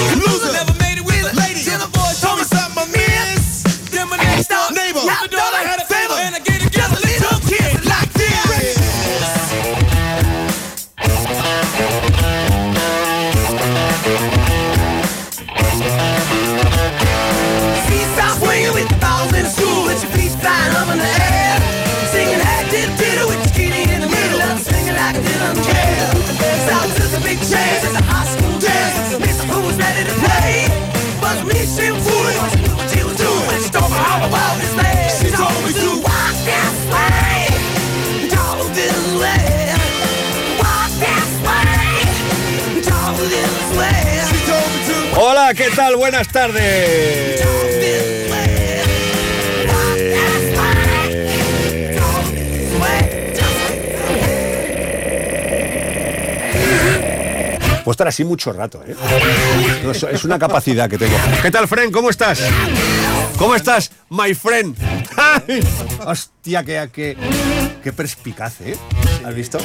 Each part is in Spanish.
Lose Tal? Buenas tardes. Puedo estar así mucho rato, ¿eh? es una capacidad que tengo. ¿Qué tal, friend? ¿Cómo estás? ¿Cómo estás, my friend? ¡Ay! Hostia, que, que, que perspicaz, ¿eh? ¿Has visto?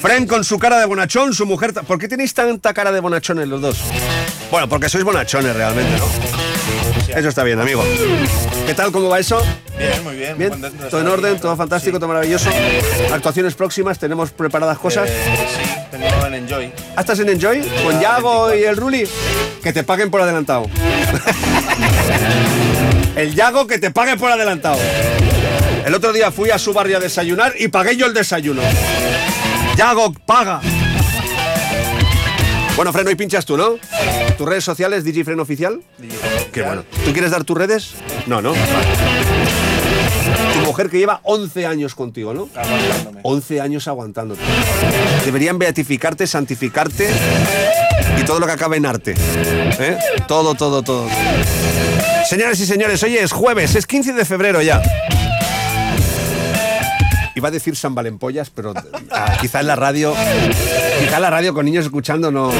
Fren con su cara de bonachón, su mujer... ¿Por qué tenéis tanta cara de bonachón en los dos? Bueno, porque sois bonachones realmente, ¿no? Eso está bien, amigo. ¿Qué tal? ¿Cómo va eso? Bien, muy bien. muy Bien, contento de todo en orden, todo fantástico, Sí. todo maravilloso. Actuaciones próximas, tenemos preparadas cosas. Eh, sí, tengo en Enjoy. ¿Ah, ¿Estás en Enjoy? ¿Con Yago y el Ruli? Que te paguen por adelantado. el Yago que te pague por adelantado. El otro día fui a su barrio a desayunar y pagué yo el desayuno. Yago, paga. Bueno, Freno, y pinchas tú, ¿no? ¿Tus redes sociales, DigiFren Oficial? Qué bueno. ¿Tú quieres dar tus redes? No, ¿no? Vale. Tu mujer que lleva 11 años contigo, ¿no? Aguantándome. 11 años aguantándote. Deberían beatificarte, santificarte y todo lo que acabe en arte. ¿Eh? Todo, todo, todo. Señoras y señores, hoy es jueves, es 15 de febrero ya. Iba a decir San Valempollas, pero ah, quizá en la radio, quizá en la radio con niños escuchando no.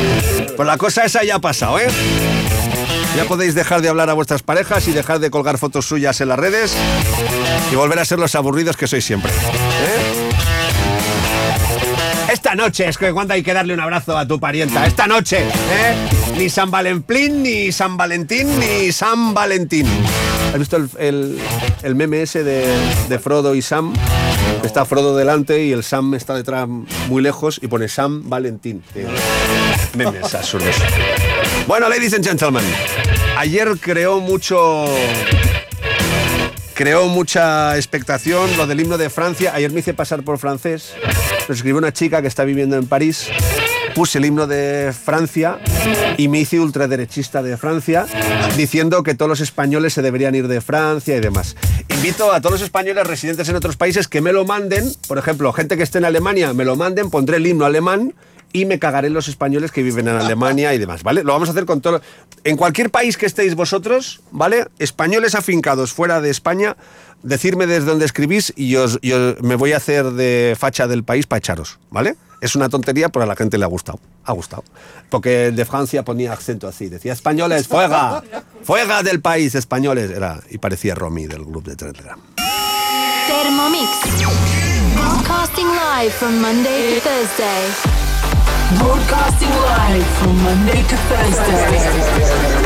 Pues la cosa esa ya ha pasado, ¿eh? Ya podéis dejar de hablar a vuestras parejas y dejar de colgar fotos suyas en las redes y volver a ser los aburridos que sois siempre. ¿eh? Esta noche es que cuando hay que darle un abrazo a tu parienta. Esta noche, ¿eh? Ni San Valentín, ni San Valentín, ni San Valentín. ¿Has visto el, el- el meme ese de, de Frodo y Sam? Está Frodo delante y el Sam está detrás muy lejos y pone Sam Valentín. tío. Memes absurdos. Bueno, ladies and gentlemen, ayer creó mucho creó mucha expectación lo del himno de Francia. Ayer me hice pasar por francés. Lo escribió una chica que está viviendo en París. Puse el himno de Francia y me hice ultraderechista de Francia diciendo que todos los españoles se deberían ir de Francia y demás. Invito a todos los españoles residentes en otros países que me lo manden. Por ejemplo, gente que esté en Alemania, me lo manden, pondré el himno alemán y me cagaré en los españoles que viven en Alemania y demás, ¿vale? Lo vamos a hacer con todo. En cualquier país que estéis vosotros, ¿vale? Españoles afincados fuera de España, decirme desde dónde escribís y os, y os- me voy a hacer de facha del país para echaros, ¿vale? Es una tontería, pero a la gente le ha gustado. Ha gustado. Porque el de Francia ponía acento así, decía españoles, fuega, fuega del país, españoles. Era, y parecía Romy del grupo de Telegram. Thermomix. Broadcasting live from Monday to Thursday. Broadcasting live from Monday to Thursday.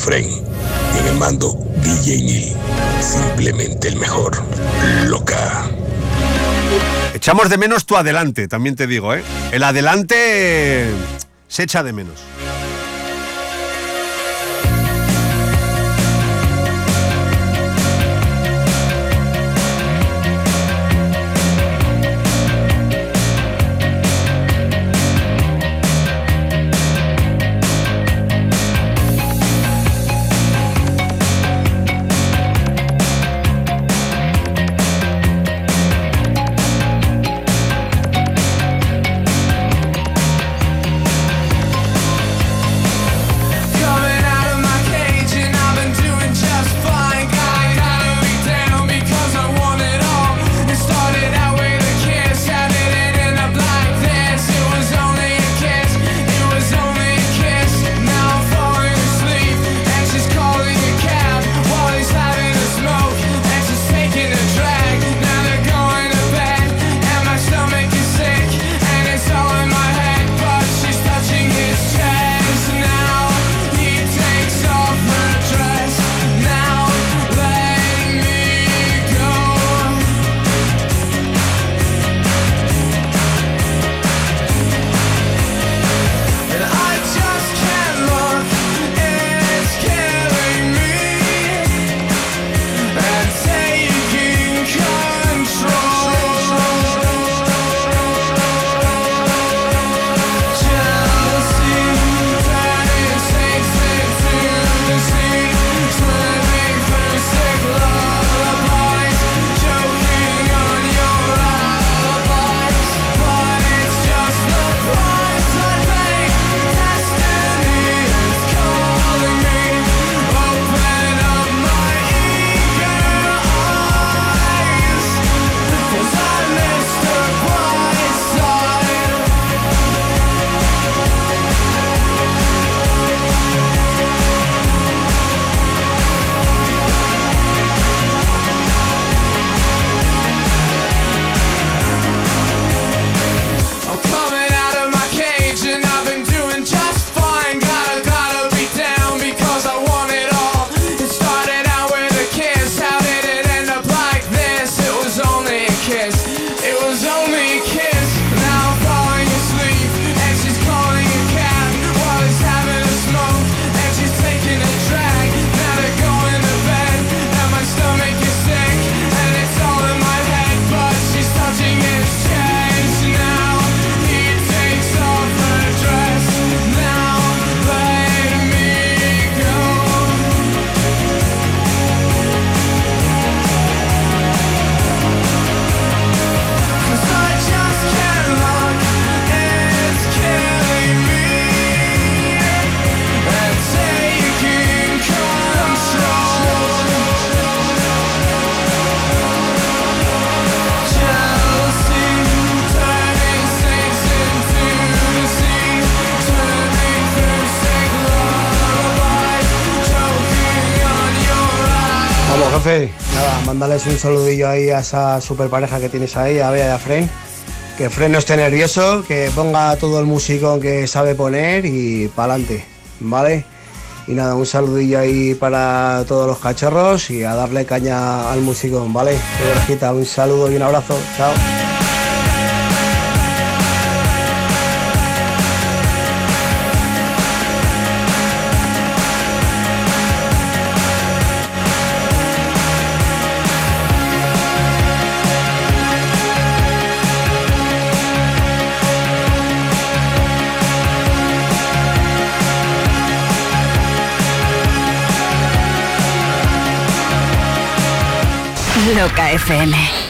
My Fren. En el mando, DJ. Simplemente el mejor. Loca. Echamos de menos tu adelante, también te digo, ¿eh? El adelante se echa de menos. Mándales un saludillo ahí a esa super pareja que tienes ahí, a Bea y a Fren. Que Fren no esté nervioso, que ponga todo el músico que sabe poner y para adelante, ¿vale? Y nada, un saludillo ahí para todos los cachorros y a darle caña al musicón, ¿vale? Un saludo y un abrazo, chao. FM.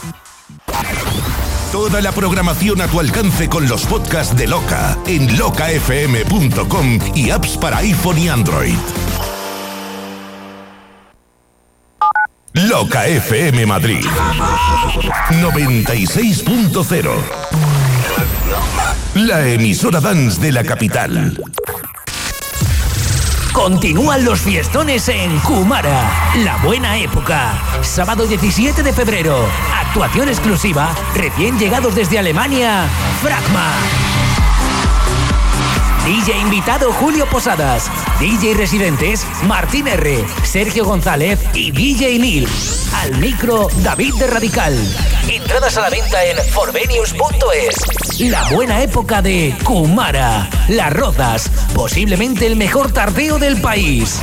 Toda la programación a tu alcance con los podcasts de Loca en locafm.com y apps para iPhone y Android. Loca FM Madrid 96.0 La emisora dance de la capital. Continúan los fiestones en Kumara, la buena época. Sábado 17 de febrero, actuación exclusiva, recién llegados desde Alemania, Fragma. DJ invitado Julio Posadas, DJ residentes Martín R, Sergio González y DJ Nil. Al micro David de Radical. Entradas a la venta en forvenius.es. La buena época de Kumara, Las Rozas, posiblemente el mejor tardeo del país.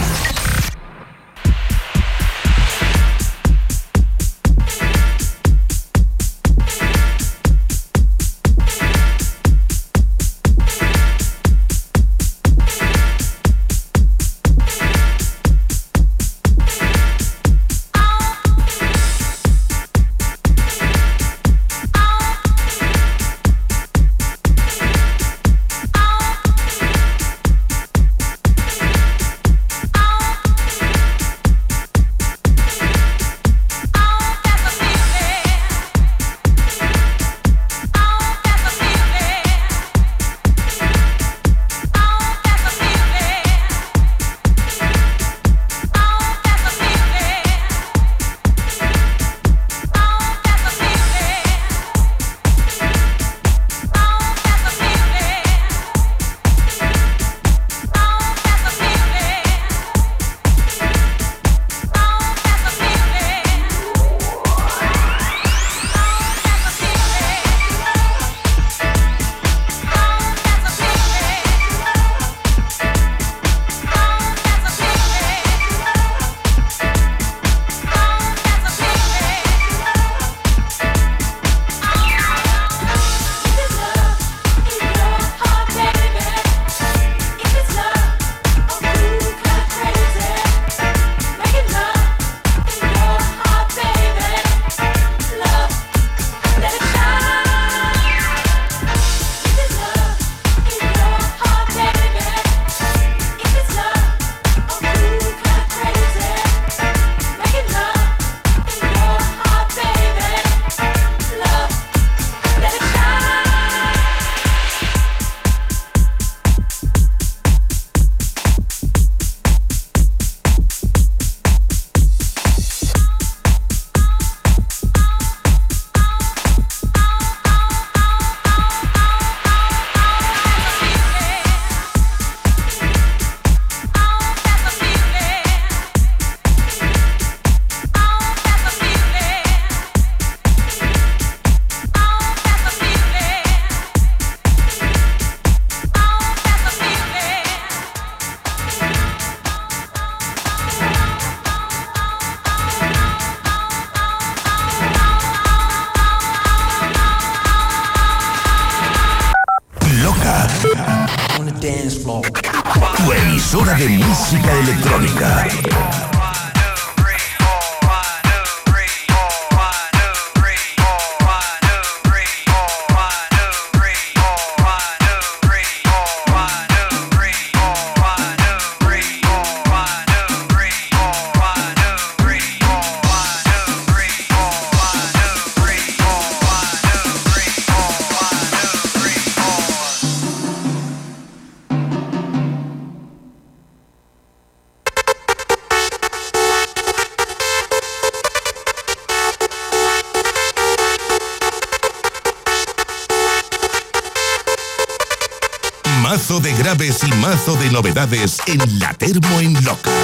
Graves y mazo de novedades en la Termo en Loca.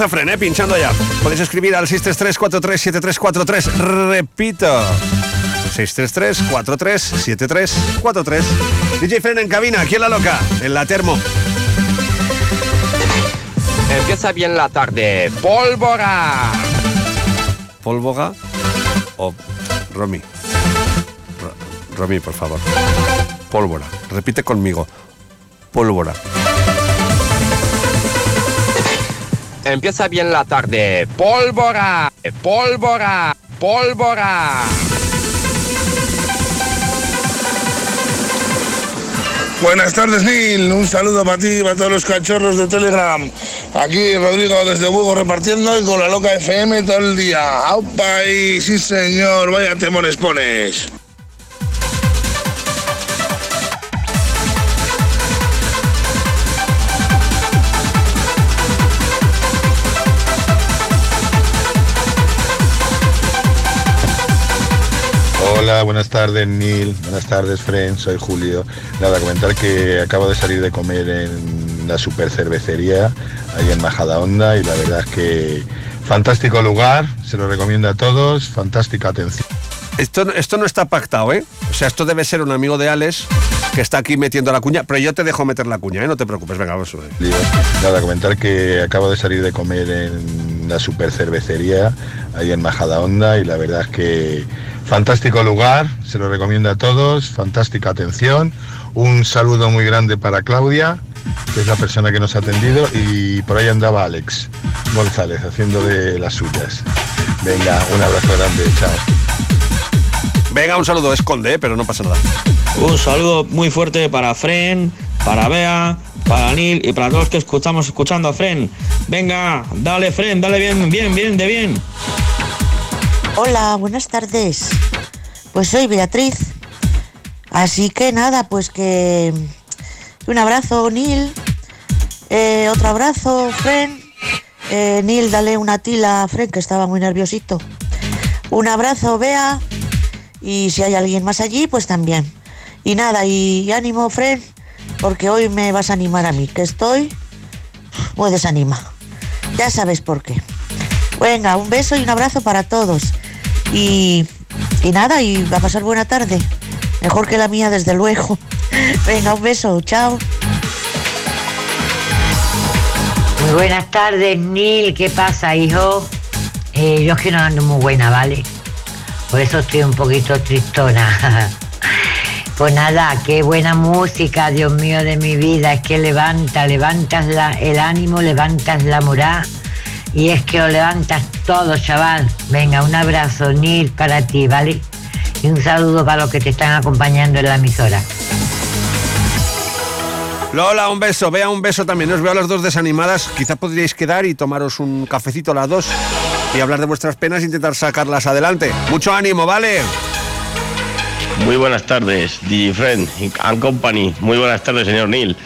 A Fren, ¿eh? pinchando ya. Podéis escribir al 633-437343. Repito. 633-437343. DJ Fren en cabina, aquí en la loca, en la termo. Empieza bien la tarde. ¡Pólvora! ¿Pólvora o Romy? Ro- Romy, por favor. Pólvora. Repite conmigo. Pólvora. Empieza bien la tarde. ¡Pólvora! ¡Pólvora! ¡Pólvora! Buenas tardes, Neil. Un saludo para ti y para todos los cachorros de Telegram. Aquí Rodrigo desde Bugo repartiendo y con la loca FM todo el día. ¡Aupa! Y sí, señor, vaya temones pones. Buenas tardes Neil, buenas tardes Fren, soy Julio. Nada, comentar que acabo de salir de comer en la super cervecería, ahí en Majada Honda, y la verdad es que fantástico lugar, se lo recomiendo a todos, fantástica atención. Esto, esto no está pactado, ¿eh? O sea, esto debe ser un amigo de Alex que está aquí metiendo la cuña, pero yo te dejo meter la cuña, ¿eh? No te preocupes, venga, vamos ver. Nada, comentar que acabo de salir de comer en la super cervecería, ahí en Majada Honda, y la verdad es que fantástico lugar, se lo recomiendo a todos, fantástica atención. Un saludo muy grande para Claudia, que es la persona que nos ha atendido, y por ahí andaba Alex González haciendo de las suyas. Venga, un abrazo grande, chao. Venga, un saludo, esconde, ¿eh? pero no pasa nada. Un saludo muy fuerte para Fren, para Bea, para Neil y para todos los que escuchamos escuchando a Fren. Venga, dale Fren, dale bien, bien, bien, de bien. Hola, buenas tardes. Pues soy Beatriz. Así que nada, pues que un abrazo, Neil. Eh, otro abrazo, Fren. Eh, Neil, dale una tila a Fren, que estaba muy nerviosito. Un abrazo, Bea. Y si hay alguien más allí, pues también. Y nada, y ánimo, Fren, porque hoy me vas a animar a mí, que estoy muy desanima. Ya sabes por qué. Venga, un beso y un abrazo para todos. Y, y nada, y va a pasar buena tarde. Mejor que la mía, desde luego. Venga, un beso, chao. Muy buenas tardes, Neil. ¿Qué pasa, hijo? Eh, yo es que no ando muy buena, ¿vale? Por eso estoy un poquito tristona. pues nada, qué buena música, Dios mío de mi vida. Es que levanta, levantas la- el ánimo, levantas la moral. Y es que lo levantas todo, chaval. Venga, un abrazo, Neil, para ti, ¿vale? Y un saludo para los que te están acompañando en la emisora. Lola, un beso, vea un beso también. Os veo a las dos desanimadas. Quizá podríais quedar y tomaros un cafecito las dos y hablar de vuestras penas e intentar sacarlas adelante. Mucho ánimo, ¿vale? Muy buenas tardes, DJ Friend and Company. Muy buenas tardes, señor Neil.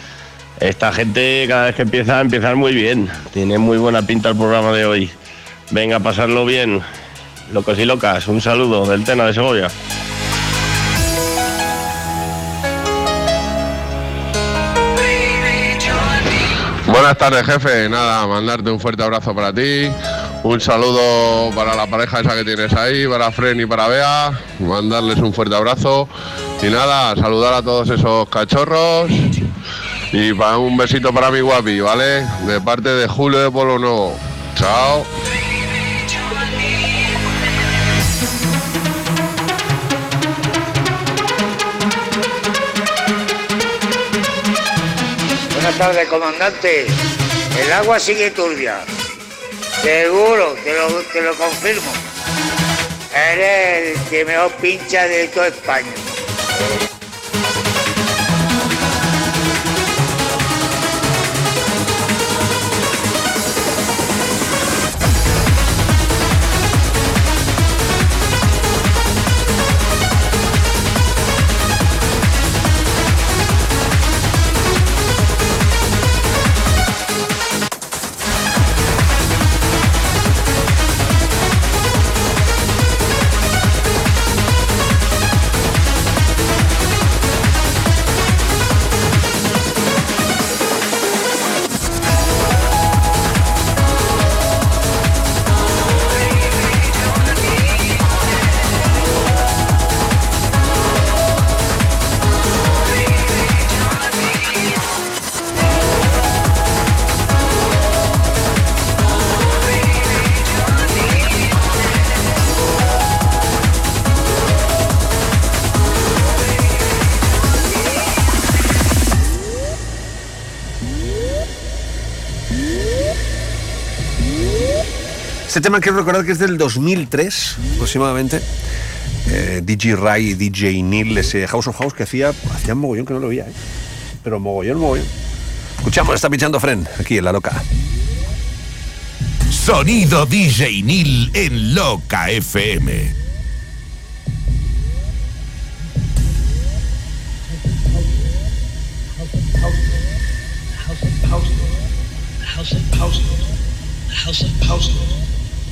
Esta gente cada vez que empieza, empieza muy bien. Tiene muy buena pinta el programa de hoy. Venga, pasarlo bien. Locos y locas, un saludo del Tena de Segovia. Buenas tardes, jefe. Nada, mandarte un fuerte abrazo para ti. Un saludo para la pareja esa que tienes ahí, para Fren y para Bea. Mandarles un fuerte abrazo. Y nada, saludar a todos esos cachorros. Y para un besito para mi guapi, ¿vale? De parte de Julio de Polo Nuevo. Chao. Buenas tardes, comandante. El agua sigue turbia. Seguro, te lo, te lo confirmo. Eres el que mejor pincha de toda España. Este tema quiero recordar que es del 2003 aproximadamente. Eh, DJ Ray y DJ Neil, ese House of House que hacía, hacía mogollón que no lo veía, ¿eh? pero mogollón, mogollón. Escuchamos, está pinchando Fren aquí en la loca. Sonido DJ Nil en Loca FM. House of House, House of House, House of House,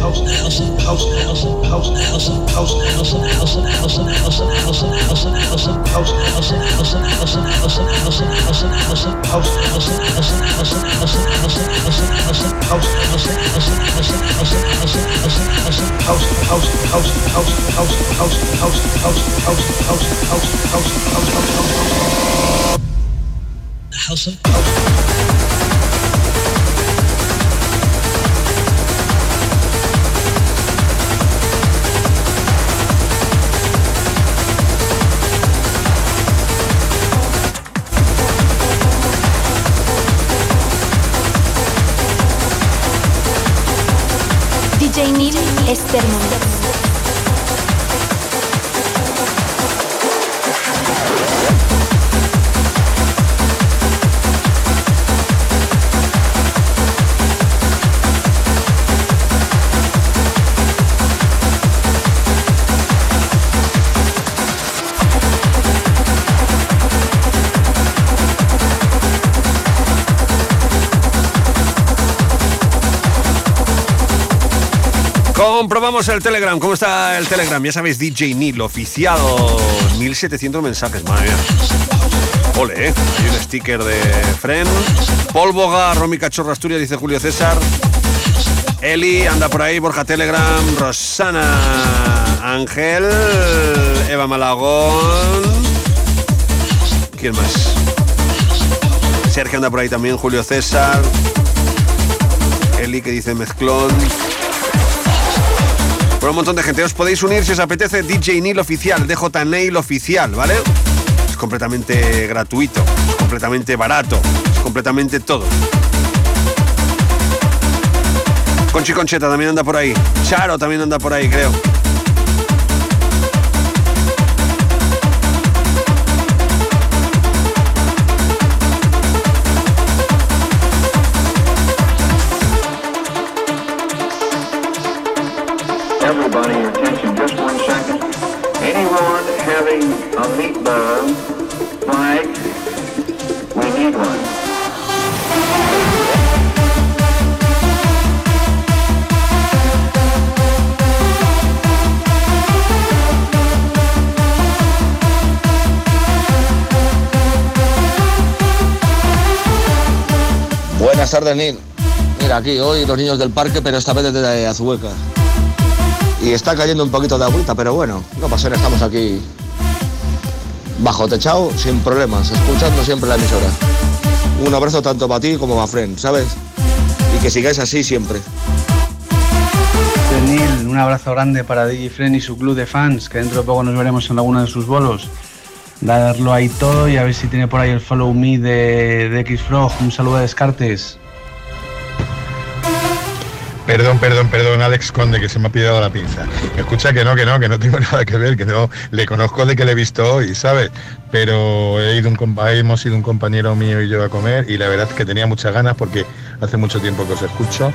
House House, house and house house and house house and house and house and else and house and house and else and house house and house and house and else and house and house and house and house house and house and else and house and else and house and house house and house and house and house and house and house house house house house house house house house house house house house and House Esther Mundo. El Telegram. ¿Cómo está el Telegram? Ya sabéis, DJ Neil, oficial. 1700 mensajes, madre. Ole, ¿eh? Hay un sticker de Fren. Pólvoga, Romy Cachorro Asturias, dice Julio César. Eli anda por ahí, Borja Telegram, Rosana Ángel, Eva Malagón. ¿Quién más? Sergio anda por ahí también, Julio César. Eli que dice mezclón. Bueno, un montón de gente. Os podéis unir si os apetece DJ Neil Oficial, DJ Neil Oficial, ¿vale? Es completamente gratuito, es completamente barato, es completamente todo. Conchi Concheta también anda por ahí. Charo también anda por ahí, creo. Tardes, Neil. Mira, aquí hoy los niños del parque, pero esta vez desde Azueca. Y está cayendo un poquito de agüita, pero bueno, no pasa nada, estamos aquí bajo techado, sin problemas, escuchando siempre la emisora. Un abrazo tanto para ti como para Fren, ¿sabes? Y que sigáis así siempre. Neil, un abrazo grande para DJ Fren y su club de fans, que dentro de poco nos veremos en alguno de sus bolos. Darlo ahí todo y a ver si tiene por ahí el follow me de, de X-Frog. Un saludo de Descartes. Perdón, perdón, perdón, Alex Conde, que se me ha pillado la pinza. Escucha que no, que no, que no tengo nada que ver, que no, le conozco de que le he visto hoy, ¿sabes? Pero he ido un hemos ido un compañero mío y yo a comer y la verdad es que tenía muchas ganas porque hace mucho tiempo que os escucho.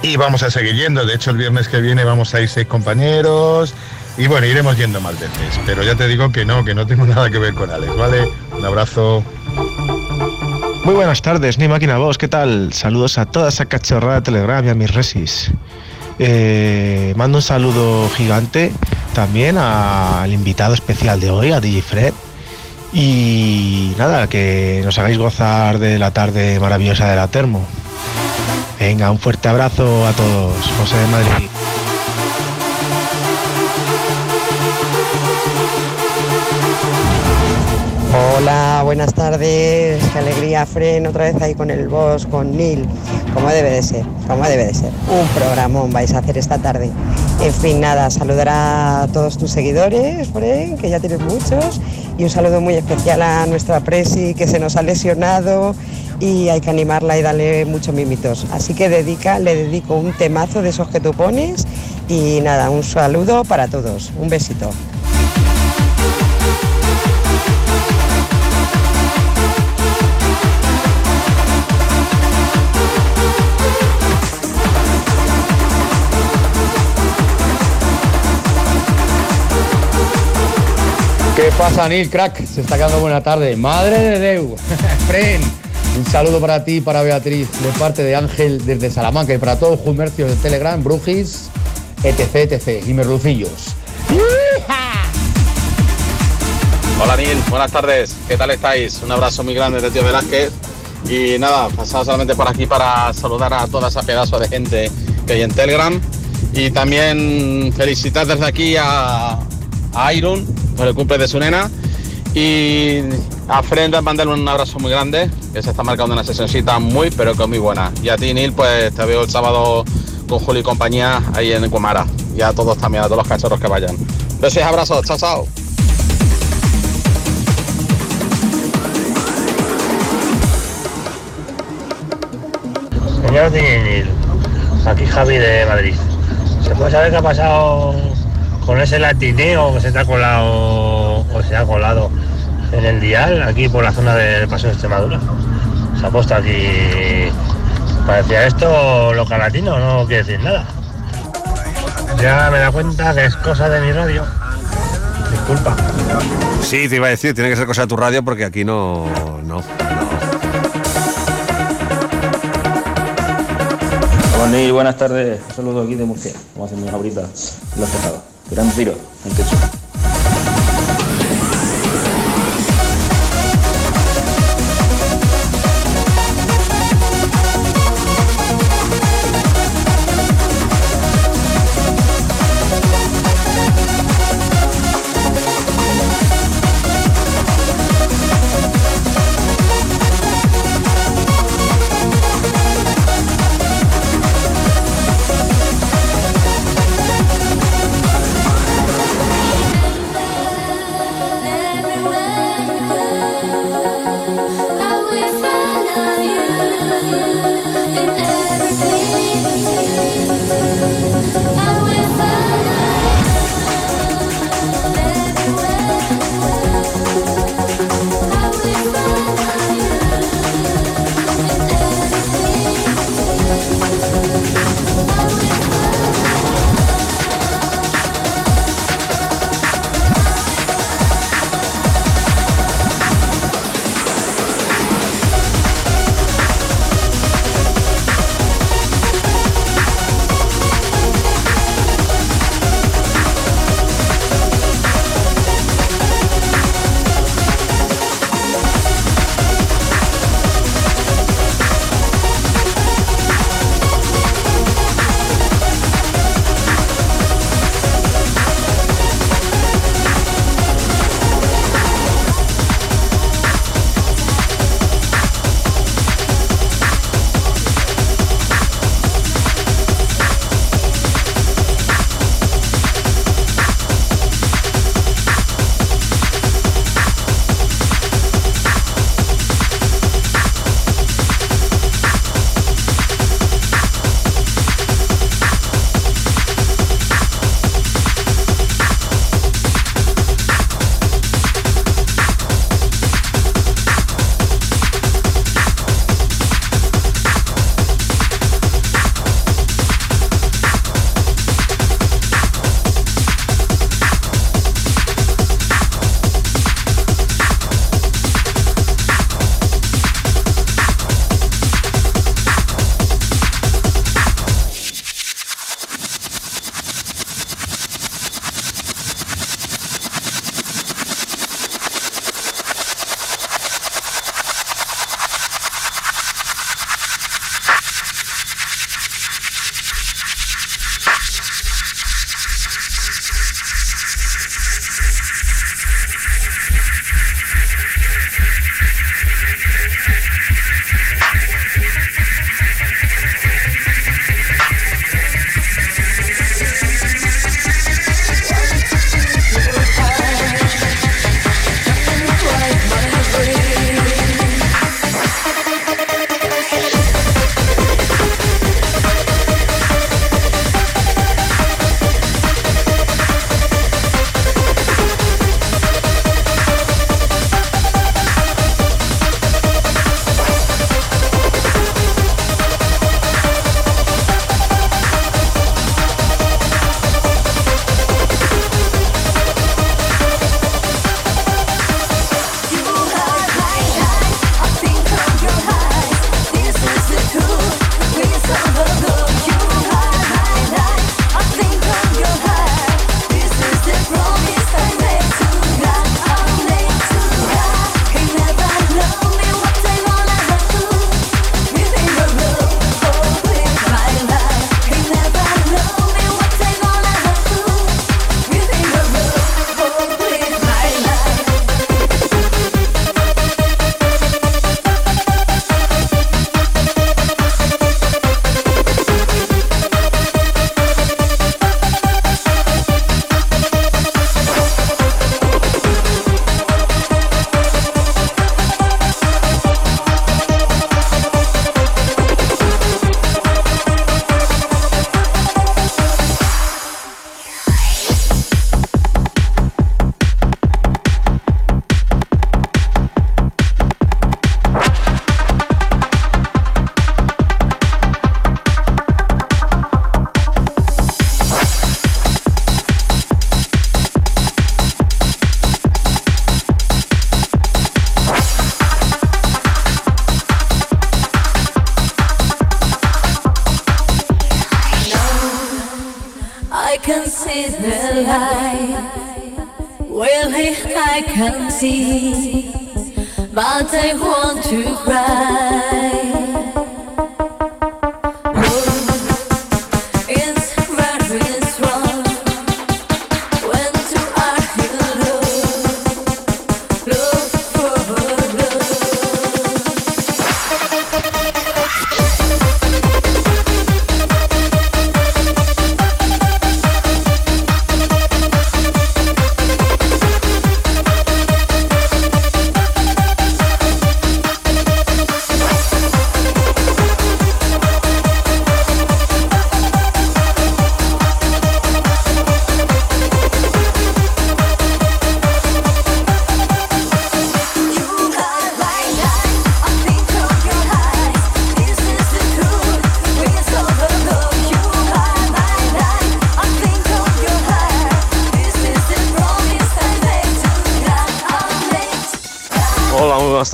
Y vamos a seguir yendo, de hecho el viernes que viene vamos a ir seis compañeros y bueno, iremos yendo más veces. Pero ya te digo que no, que no tengo nada que ver con Alex, ¿vale? Un abrazo. Muy buenas tardes, ni máquina vos, ¿qué tal? Saludos a toda esa cachorrada de Telegram y a mis resis. Eh, mando un saludo gigante también al invitado especial de hoy, a DJ Fred. Y nada, que nos hagáis gozar de la tarde maravillosa de la Termo. Venga, un fuerte abrazo a todos. José de Madrid. Hola, buenas tardes. Qué alegría, Fren, otra vez ahí con el boss, con Neil. Como debe de ser, como debe de ser. Un programón vais a hacer esta tarde. En fin, nada, saludar a todos tus seguidores, Fren, que ya tienes muchos. Y un saludo muy especial a nuestra Presi, que se nos ha lesionado y hay que animarla y darle muchos mimitos. Así que dedica, le dedico un temazo de esos que tú pones. Y nada, un saludo para todos. Un besito. ¿Qué pasa, Neil, crack? Se está quedando buena tarde. Madre de Deu. Fren, un saludo para ti y para Beatriz, de parte de Ángel desde Salamanca y para todos los comercios de Telegram, Brujis, etc, etc. Y merlucillos. Hola Neil, buenas tardes, ¿qué tal estáis? Un abrazo muy grande de Tío Velázquez y nada, pasado solamente por aquí para saludar a toda esa pedazo de gente que hay en Telegram y también felicitar desde aquí a, a Iron por el cumple de su nena y a Frenda mandarle un abrazo muy grande, que se está marcando una sesioncita muy pero que muy buena. Y a ti Neil, pues te veo el sábado con Julio y compañía ahí en Comara y a todos también, a todos los cachorros que vayan. Besos abrazos, chao chao. Señor Dinil, aquí Javi de Madrid. ¿Se puede saber qué ha pasado con ese latineo que se te ha colado o se ha colado en el dial aquí por la zona del Paso de Extremadura? Se ha puesto aquí. Parecía esto local latino, no quiere decir nada. Ya me da cuenta que es cosa de mi radio. Disculpa. Sí, te iba a decir, tiene que ser cosa de tu radio porque aquí no. no. Neil, buenas tardes. Un saludo aquí de Murcia. Como hacen mis abritas en los tejados. Gran tiro, en techo.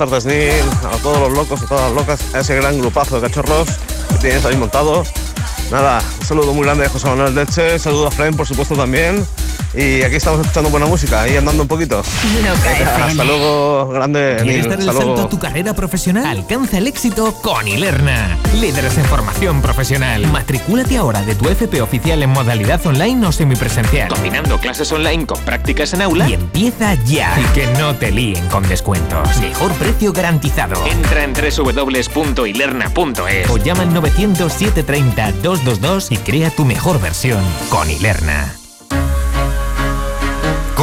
Tardes. A todos los locos, a todas las locas, a ese gran grupazo de cachorros que tienes ahí montado. Nada, un saludo muy grande a José Manuel Delche, saludo a Fren, por supuesto, también. Y aquí estamos escuchando buena música, ahí andando un poquito. FM. Hasta luego, grande ¿Quieres Neil. dar el Hasta salto luego. a tu carrera profesional? Alcanza el éxito con Ilerna. Líderes en formación profesional. Matricúlate ahora de tu FP oficial en modalidad online o semipresencial. Combinando clases online con prácticas en aula. Y empieza ya. Y que no te líen con descuentos. Mejor precio garantizado. Entra en www.ilerna.es o llama al 900 730 222 y crea tu mejor versión con Ilerna.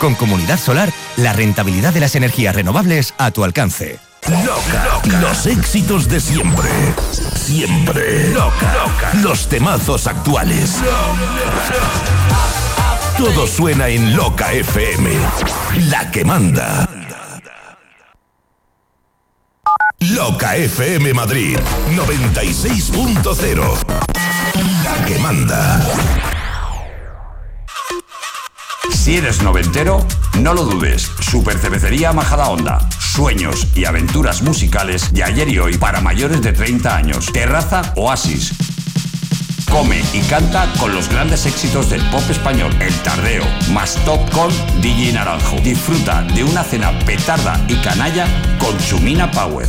Con Comunidad Solar, la rentabilidad de las energías renovables a tu alcance. Loca. Los éxitos de siempre. Siempre. Loca. Los temazos actuales. Todo suena en Loca FM. La que manda. Loca FM Madrid 96.0. La que manda. Si eres noventero, no lo dudes. Super Cervecería Majada Onda. Sueños y aventuras musicales de ayer y hoy para mayores de 30 años. Terraza Oasis. Come y canta con los grandes éxitos del pop español. El Tardeo, más top con DJ Naranjo. Disfruta de una cena petarda y canalla con Chumina Power.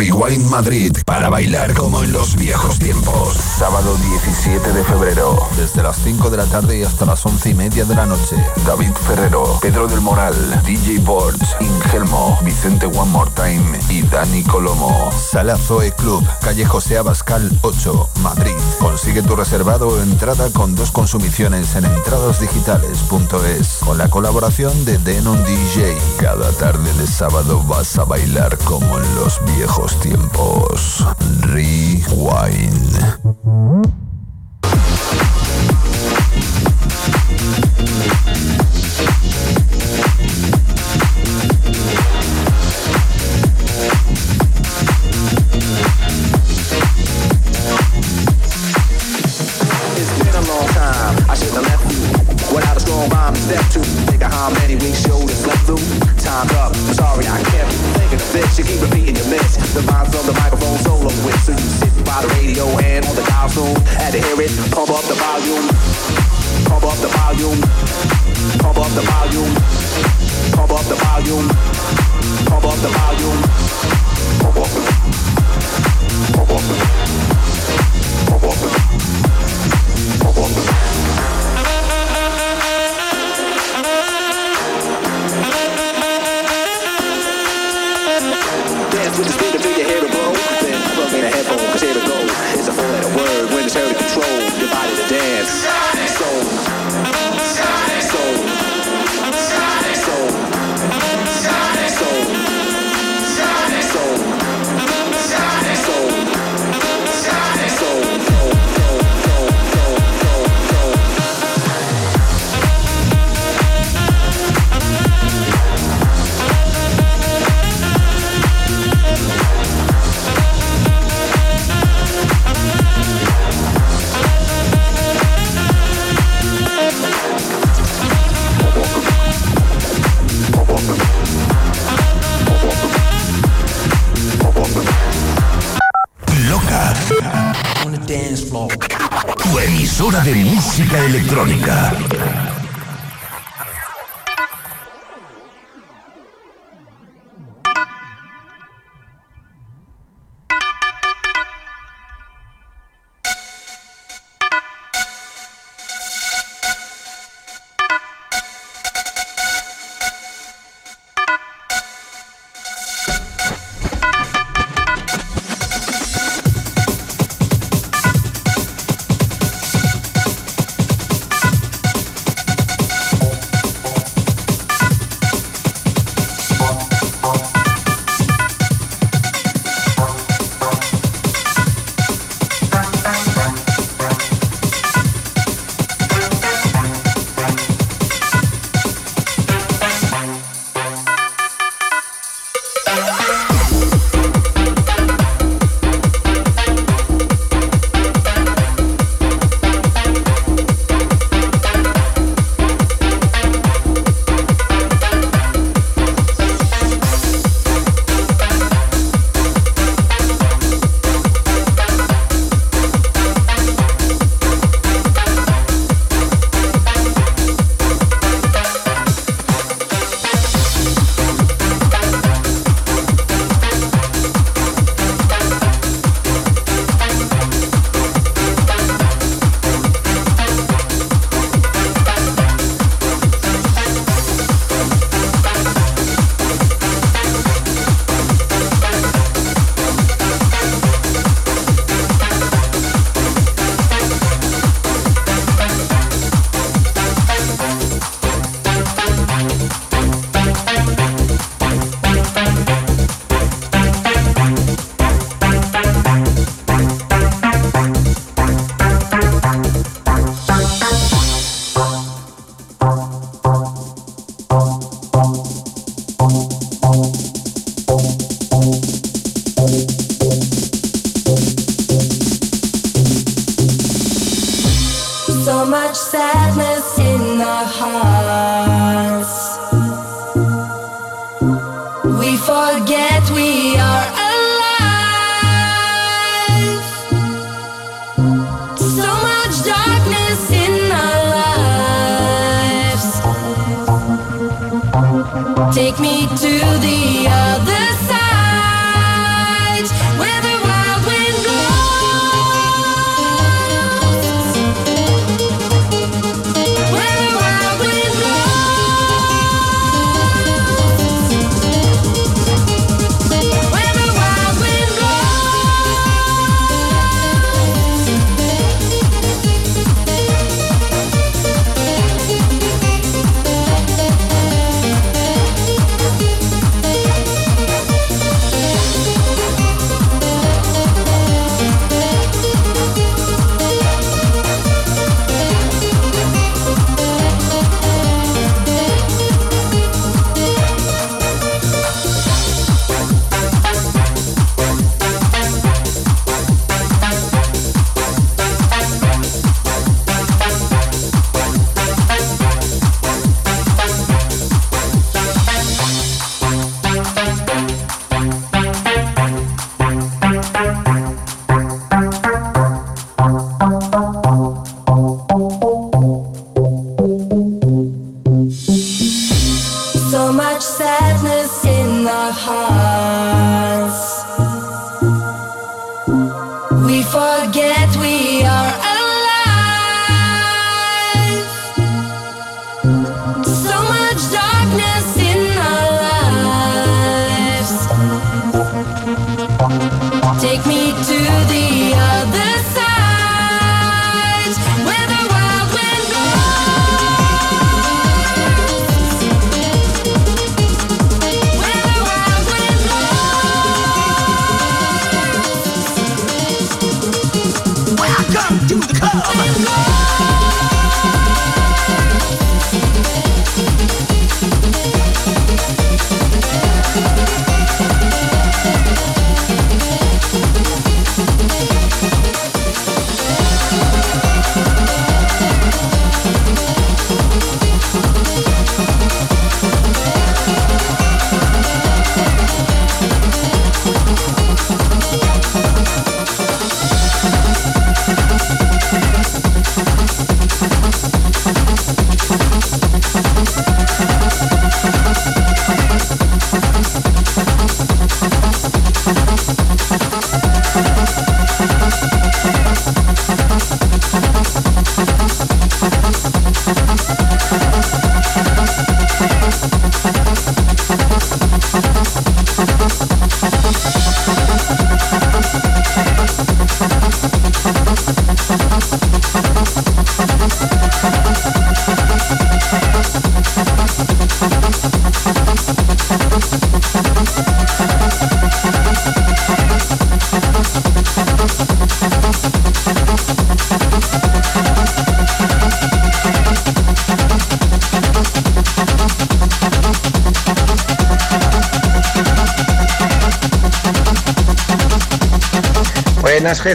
Rewind Madrid para bailar como en los viejos tiempos. Sábado 17 de febrero, desde las 5 de la tarde y hasta las 11 y media de la noche. David Ferrero, Pedro del Moral, DJ Borch, Ingelmo, Vicente One More Time y Dani Colomo. Sala Zoe Club, calle José Abascal 8, Madrid. Consigue tu reservado o entrada con dos consumiciones en entradosdigitales.es. Con la colaboración de Denon DJ. Cada tarde de sábado vas a bailar como en los viejos los tiempos. Rewind. Step figure how many weeks show this left through. Time's up, I'm sorry I kept thinking. You keep repeating your miss. The vibes of the microphone solo with. So you sit by the radio and on the dial soon. Had to hear it. Pump up the volume. Pump up the volume. Pump up the volume. Pump up the volume. Pump up the volume. Pump up the Pump up the Pump up the Pump música electrónica.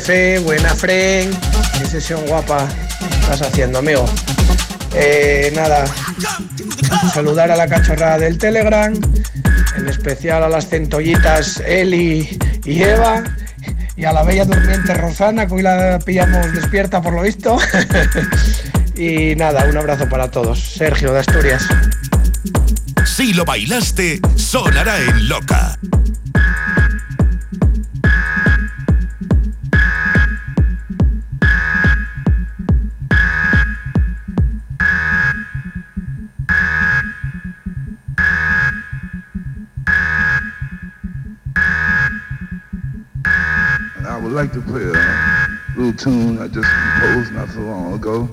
Buena, Fren. Qué sesión guapa estás haciendo, amigo. Eh, nada, saludar a la cachorrada del Telegram, en especial a las centollitas Eli y Eva, y a la bella durmiente Rosana, que hoy la pillamos despierta por lo visto. y nada, un abrazo para todos. Sergio de Asturias. Si lo bailaste, sonará en loca. Tune I just composed not so long ago.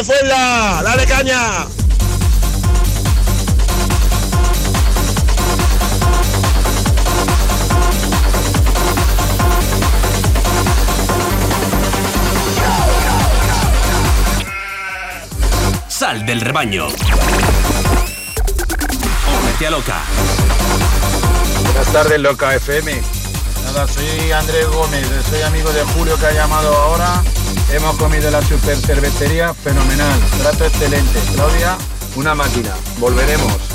Refuela! ¡Dale caña! Sal del rebaño. Únete a loca. Buenas tardes, Loca FM. Nada, soy Andrés Gómez, soy amigo de Julio que ha llamado ahora. Hemos comido la super cervecería, fenomenal, trato excelente. Claudia, una máquina. Volveremos.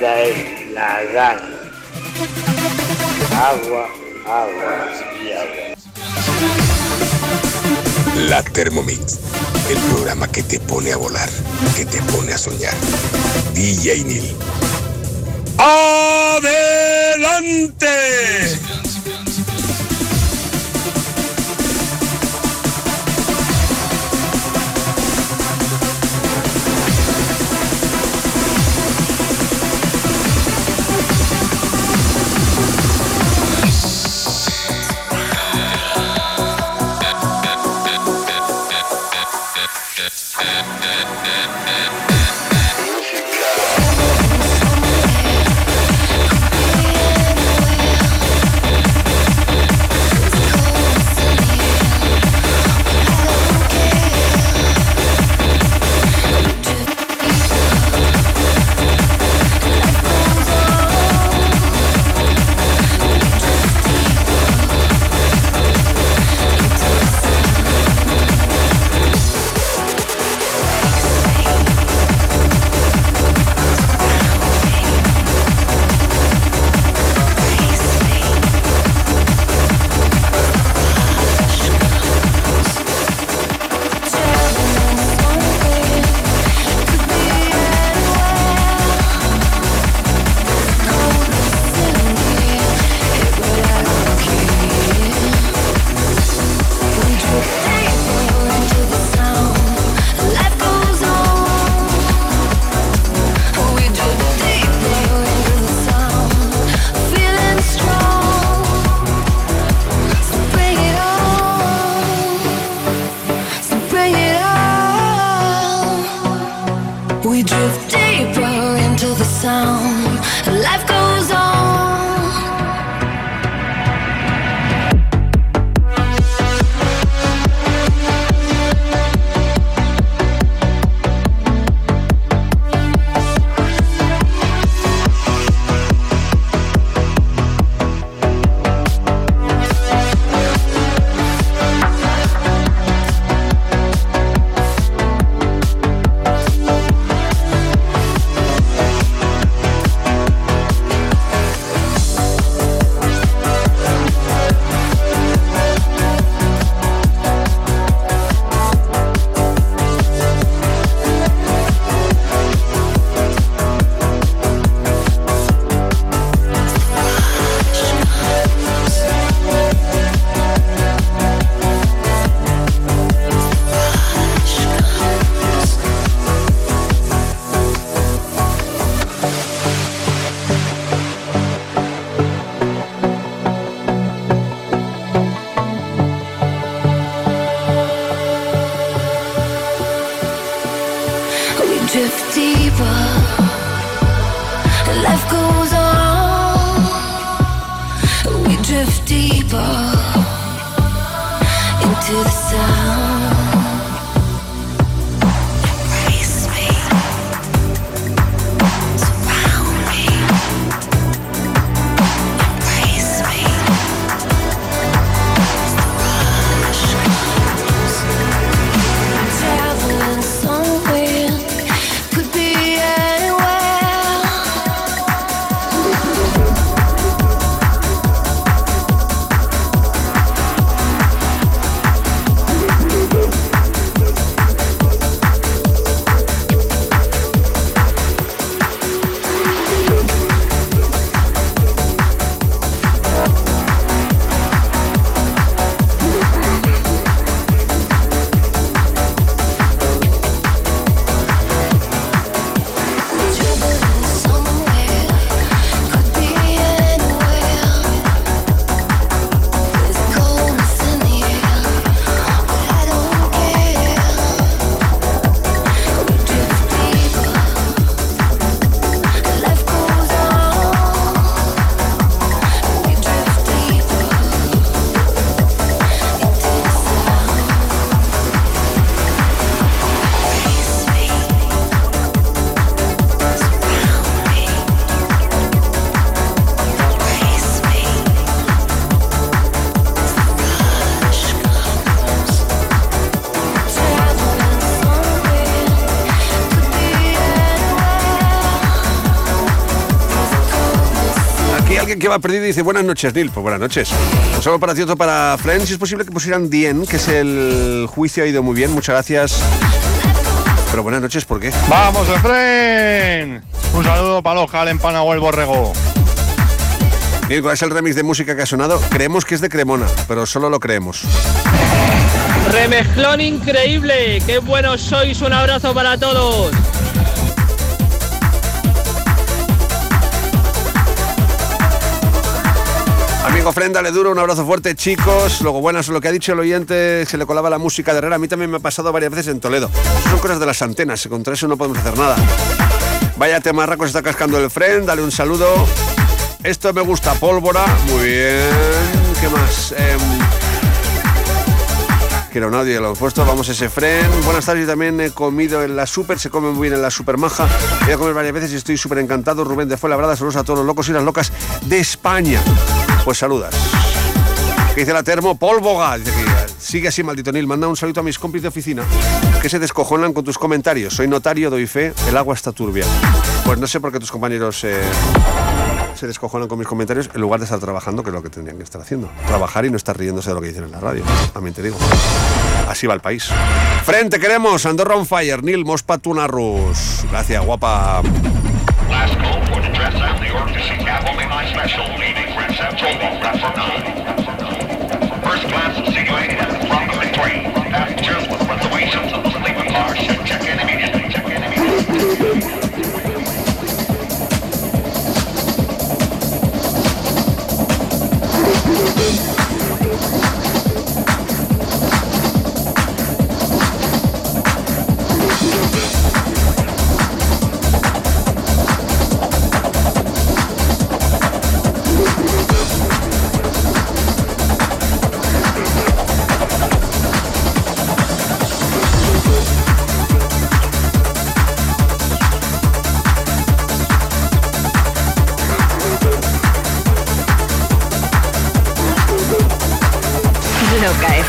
La demanda es We drift alguien que va perdido y dice buenas noches, Neil. Pues buenas noches. Un saludo para ti, otro para Friends. Si es posible que pusieran Dien, que es el juicio ha ido muy bien. Muchas gracias. Pero buenas noches, ¿por qué? ¡Vamos, Efren! Un saludo para los Jalen Panagua el Borrego. Neil, ¿cuál es el remix de música que ha sonado? Creemos que es de Cremona, pero solo lo creemos. Remezclón increíble. Qué buenos sois. Un abrazo para todos. Amigo Fren, dale duro, un abrazo fuerte, chicos. Luego, buenas, lo que ha dicho el oyente, se le colaba la música de Herrera. A mí también me ha pasado varias veces en Toledo. Son cosas de las antenas, contra eso no podemos hacer nada. Vaya temarraco, se está cascando el Fren, dale un saludo. Esto me gusta, pólvora, muy bien. ¿Qué más? Quiero un audio, lo puesto. Vamos a ese Fren. Buenas tardes, yo también he comido en la super, se come muy bien en la super maja. Voy a comer varias veces y estoy súper encantado. Rubén de Fuenlabrada, saludos a todos los locos y las locas de España. Pues saludas. ¿Qué dice la termo? Que sigue así, maldito Nil. Manda un saludo a mis compis de oficina que se descojonan con tus comentarios. Soy notario, doy fe, el agua está turbia. Pues no sé por qué tus compañeros eh, se descojonan con mis comentarios en lugar de estar trabajando, que es lo que tendrían que estar haciendo. Trabajar y no estar riéndose de lo que dicen en la radio. También te digo. Así va el país. Frente, queremos. Andorra on fire. Nil Mospatunarrus. Gracias, guapa. Prince of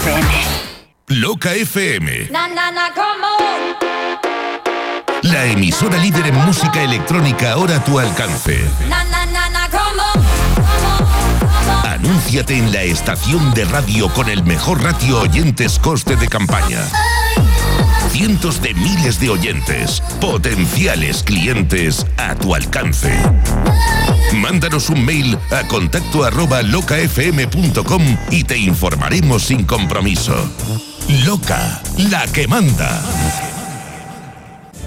FM. Loca FM, Na, na, na, como. la emisora líder en música electrónica ahora a tu alcance. Anúnciate en la estación de radio con el mejor ratio oyentes coste de campaña. Cientos de miles de oyentes, potenciales clientes a tu alcance. Mándanos un mail a contacto arroba y te informaremos sin compromiso. Loca, la que manda.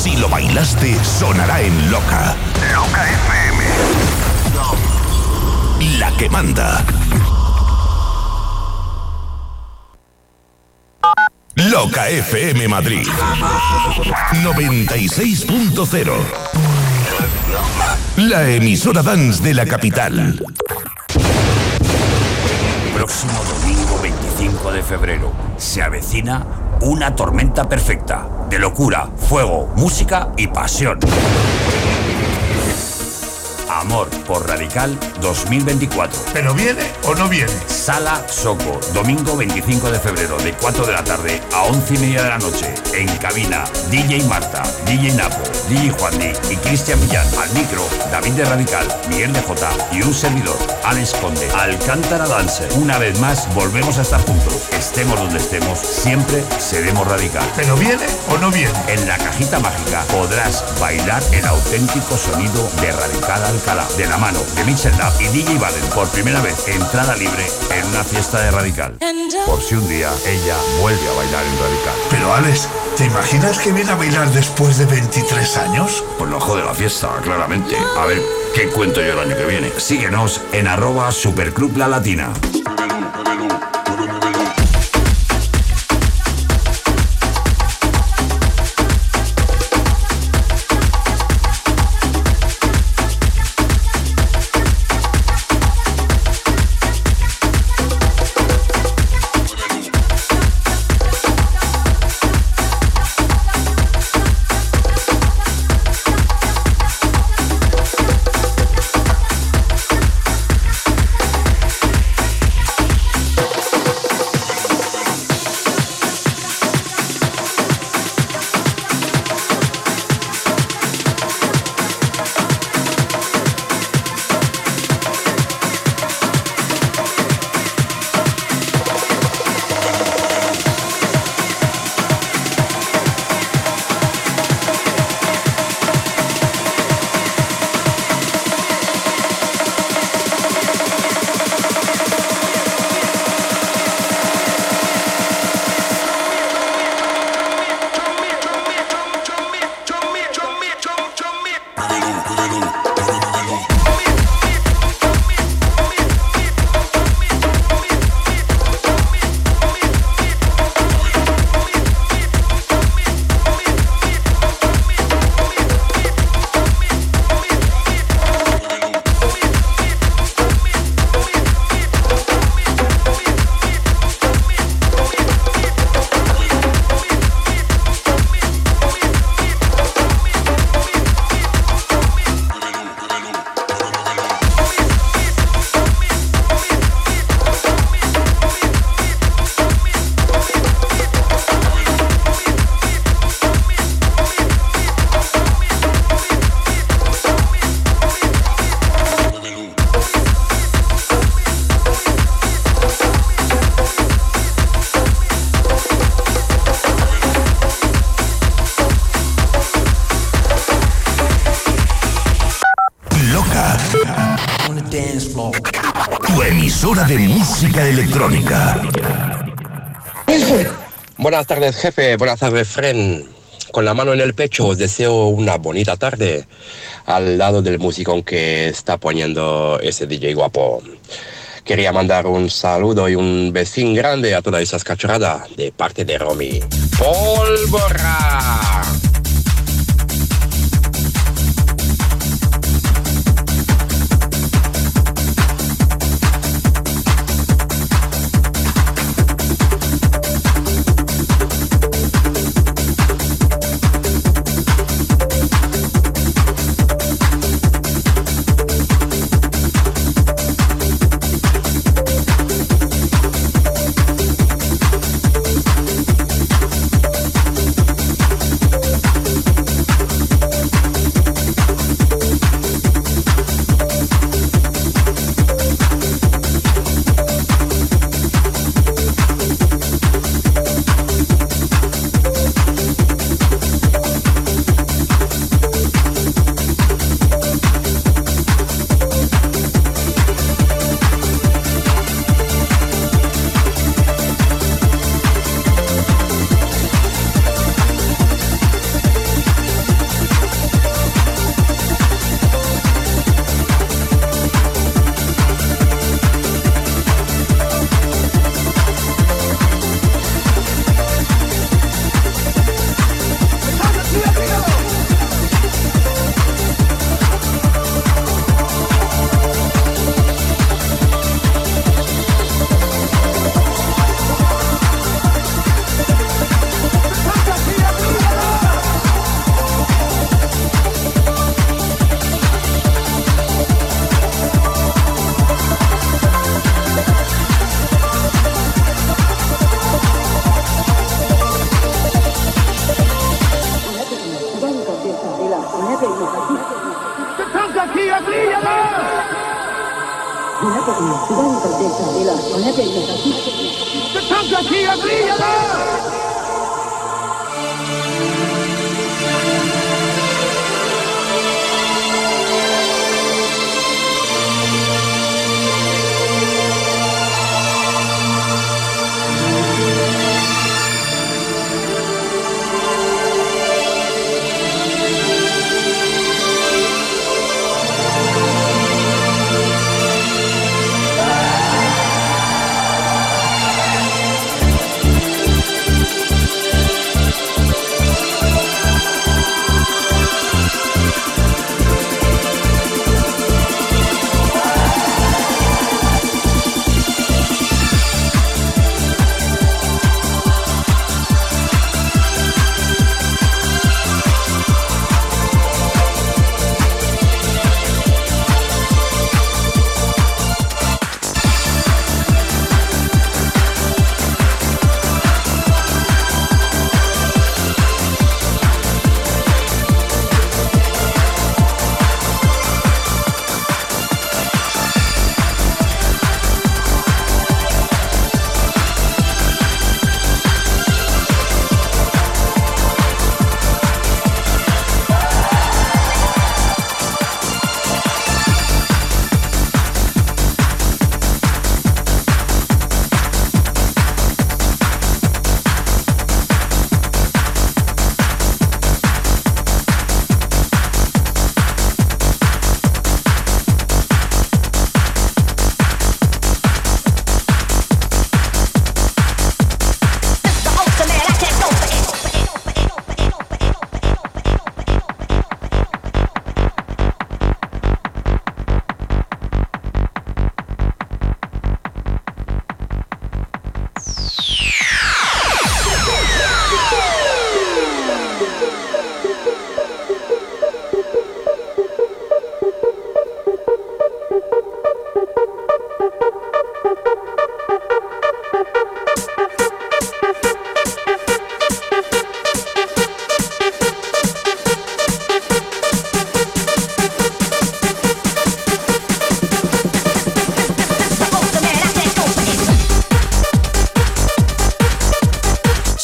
Si lo bailaste, sonará en Loca. Loca FM. La que manda. Loca FM Madrid. 96.0. La emisora dance de la capital. Próximo domingo 25 de febrero se avecina una tormenta perfecta de locura, fuego, música y pasión. Amor por Radical 2024. ¿Pero viene o no viene? Sala Soco, domingo 25 de febrero, de 4 de la tarde a 11 y media de la noche. En cabina, DJ Marta, DJ Napo, DJ Juanni y Cristian Millán. Al micro, David de Radical, Miguel de J y un servidor, Alex Conde. Alcántara Dancer. Una vez más, volvemos a estar juntos. Estemos donde estemos, siempre seremos Radical. ¿Pero viene o no viene? En la cajita mágica podrás bailar el auténtico sonido de Radical Alcalá, de la mano de Mitchell Lab y DJ Baden. Por primera vez, entrada libre en una fiesta de Radical. Por si un día ella vuelve a bailar en Radical. Pero Alex, ¿te imaginas que viene a bailar después de 23 años? Pues lo jode la fiesta, claramente. A ver, ¿qué cuento yo el año que viene? Síguenos en arroba Superclub La Latina. Buenas tardes, jefe. Buenas tardes, Fren. Con la mano en el pecho os deseo una bonita tarde al lado del musicón que está poniendo ese DJ guapo. Quería mandar un saludo y un besín grande a todas esas cachorradas de parte de Romy. ¡Pólvora!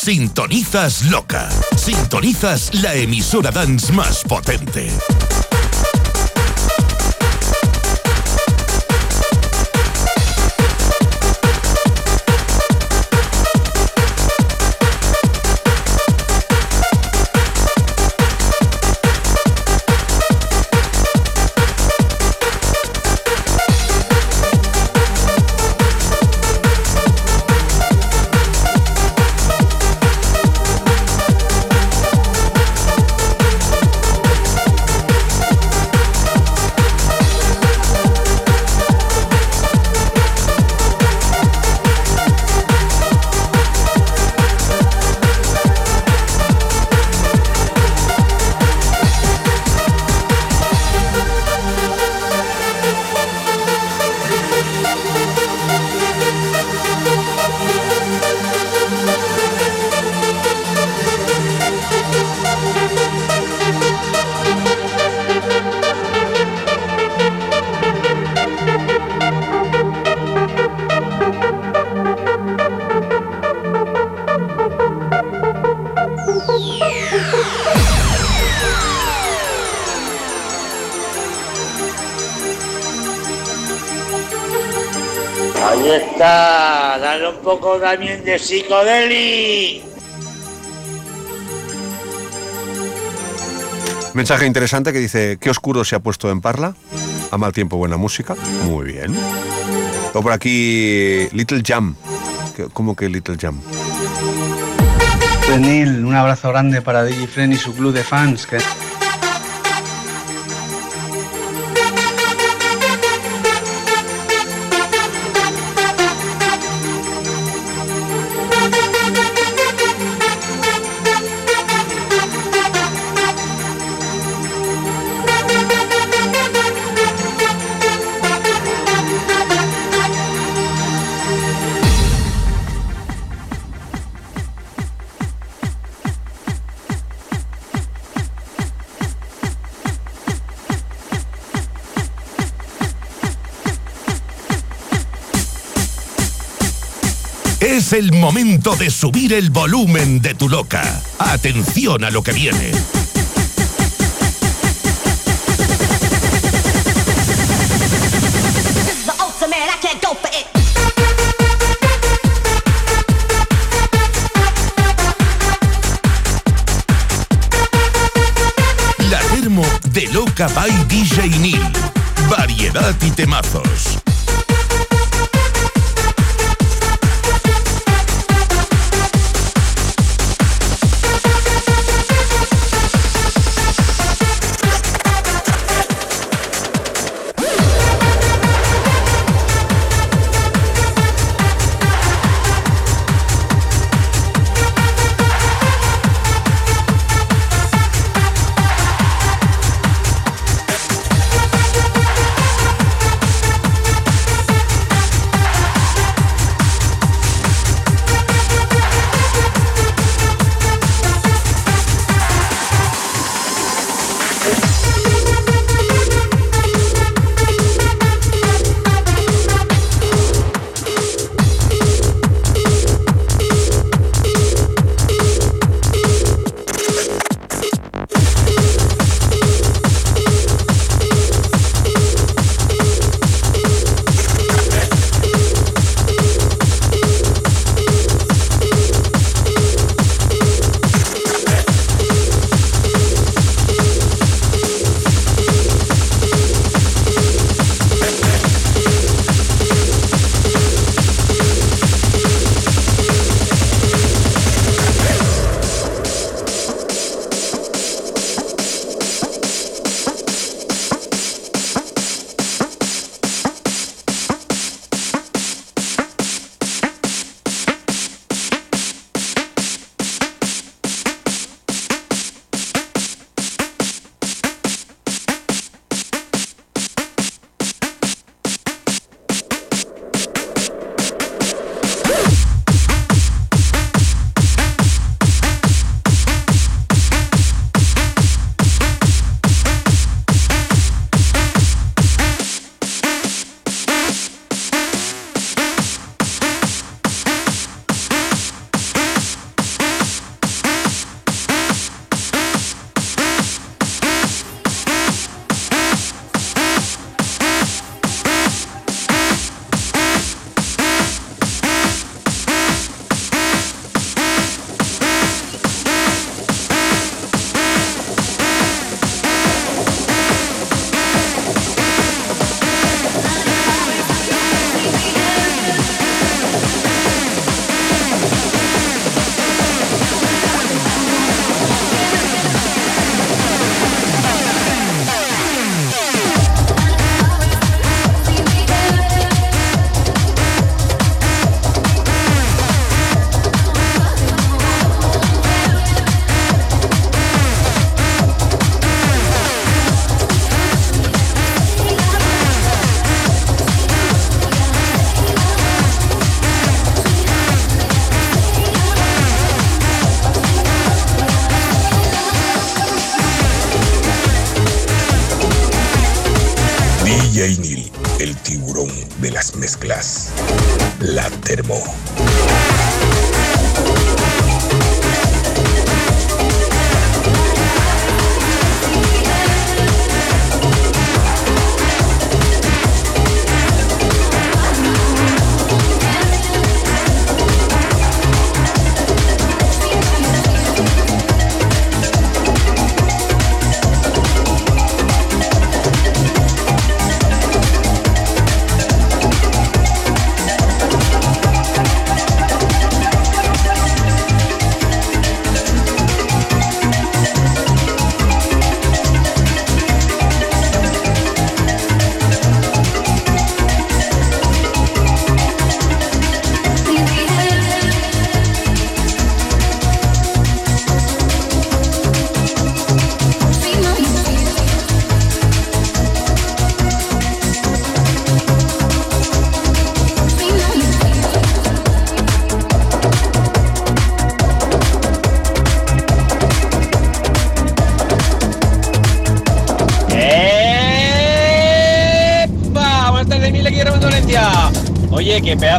Sintonizas loca. Sintonizas la emisora dance más potente. Poco también de psicodeli. Mensaje interesante que dice, qué oscuro se ha puesto en Parla. A mal tiempo, buena música. Muy bien. O por aquí, Little Jam. ¿Qué- ¿Cómo que Little Jam? Frenil, un abrazo grande para DJ Fren y su club de fans. Que... momento de subir el volumen de tu loca. Atención a lo que viene. La termo de Loca by DJ Neil. Variedad y temazos.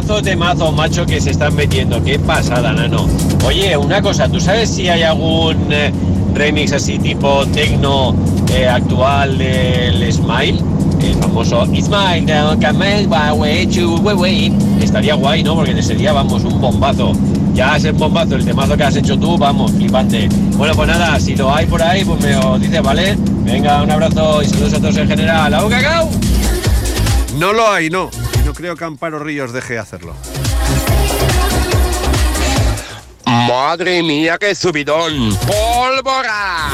Pedazos de mazo, macho, que se están metiendo. Qué pasada, nano. Oye, una cosa, ¿tú sabes si hay algún eh, remix así tipo tecno eh, actual del Smile? El famoso Smile, don't come my. Estaría guay, ¿no? Porque sería, vamos, un bombazo. Ya es el bombazo, el temazo que has hecho tú, vamos, flipante. Bueno, pues nada, si lo hay por ahí, pues me lo dices, ¿vale? Venga, un abrazo y saludos a todos en general. ¡Au, cacao! No lo hay, no. No creo que Amparo Ríos deje de hacerlo. Madre mía, qué subidón. ¡Pólvora!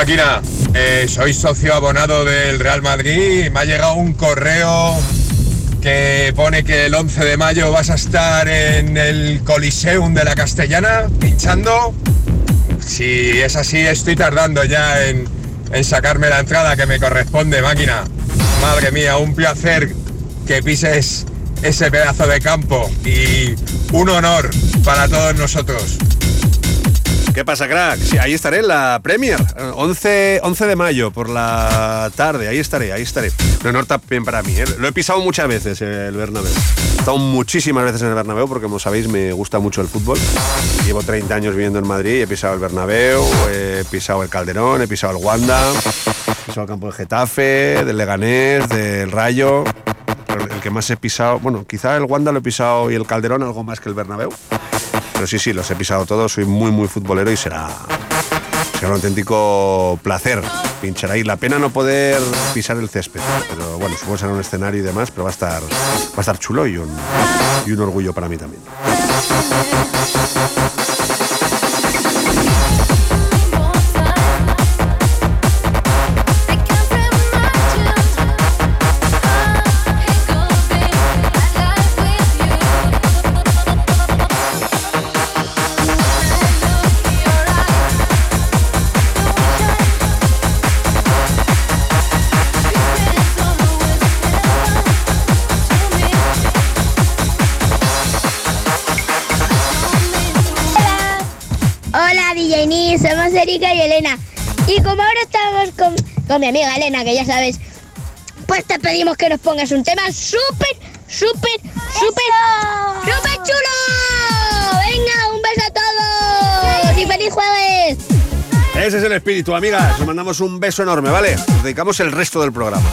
Máquina, eh, soy socio abonado del Real Madrid me ha llegado un correo que pone que el 11 de mayo vas a estar en el Coliseum de la Castellana pinchando. Si es así, estoy tardando ya en, en sacarme la entrada que me corresponde, máquina. Madre mía, un placer que pises ese pedazo de campo y un honor para todos nosotros. ¿Qué pasa, crack? Sí, ahí estaré en la Premier, eh, 11, 11 de mayo por la tarde. Ahí estaré, ahí estaré. Un honor también para mí. ¿eh? Lo he pisado muchas veces el Bernabéu. He muchísimas veces en el Bernabéu porque, como sabéis, me gusta mucho el fútbol. Llevo 30 años viviendo en Madrid y he pisado el Bernabéu, he pisado el Calderón, he pisado el Wanda, he pisado el campo del Getafe, del Leganés, del Rayo. El que más he pisado, bueno, quizá el Wanda lo he pisado y el Calderón algo más que el Bernabéu. Pero sí, sí, los he pisado todos, soy muy, muy futbolero y será, será un auténtico placer pinchar ahí. La pena no poder pisar el césped, pero bueno, supongo que será un escenario y demás, pero va a estar, va a estar chulo y un, y un orgullo para mí también. Amiga Elena, que ya sabes, pues te pedimos que nos pongas un tema súper, súper, súper, súper chulo. Venga, un beso a todos y feliz jueves. Ese es el espíritu, amigas. Os mandamos un beso enorme, ¿vale? Os dedicamos el resto del programa.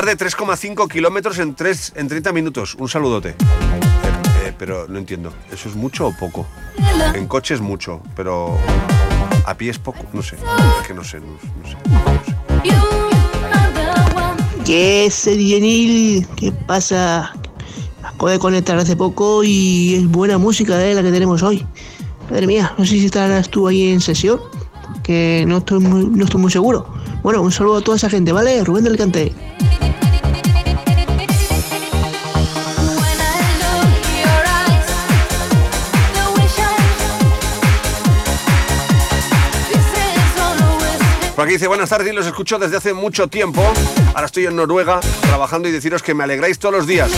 Tarde, 3,5 kilómetros en, 3, en 30 minutos. Un saludote. Eh, eh, pero no entiendo, ¿eso es mucho o poco? En coche es mucho, pero a pie es poco. No sé, es que no sé, no, no sé. ¿Qué Serienil? ¿Qué pasa? Acabo de conectar hace poco y es buena música eh, la que tenemos hoy. Madre mía, no sé si estarás tú ahí en sesión, que no estoy muy, no estoy muy seguro. Bueno, un saludo a toda esa gente, ¿vale? Rubén del Cante. Por aquí dice, buenas tardes, los escucho desde hace mucho tiempo. Ahora estoy en Noruega trabajando y deciros que me alegráis todos los días.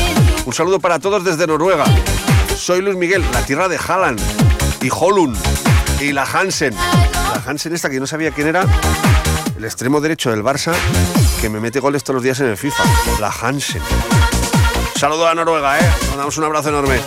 Un saludo para todos desde Noruega. Soy Luis Miguel, la tierra de Haaland y Holund y la Hansen. La Hansen esta que no sabía quién era, el extremo derecho del Barça, que me mete goles todos los días en el FIFA. La Hansen. Saludo a Noruega, ¿eh? Nos damos un abrazo enorme.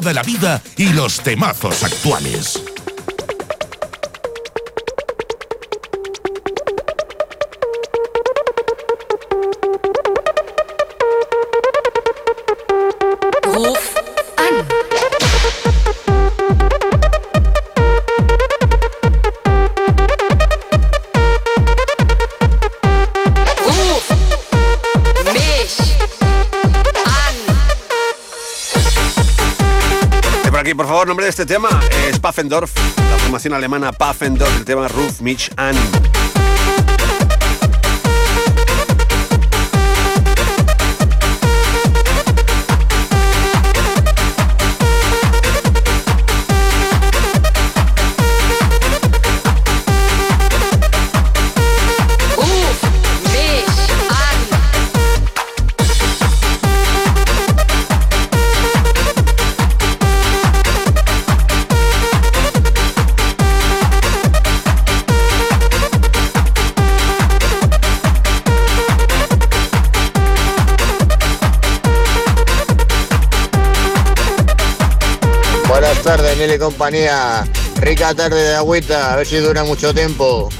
Toda la vida y los temazos actuales. Este tema es Pfaffendorf, la formación alemana Pfaffendorf, el tema Ruf Mich An. Compañía. Rica tarde de agüita, a ver si dura mucho tiempo.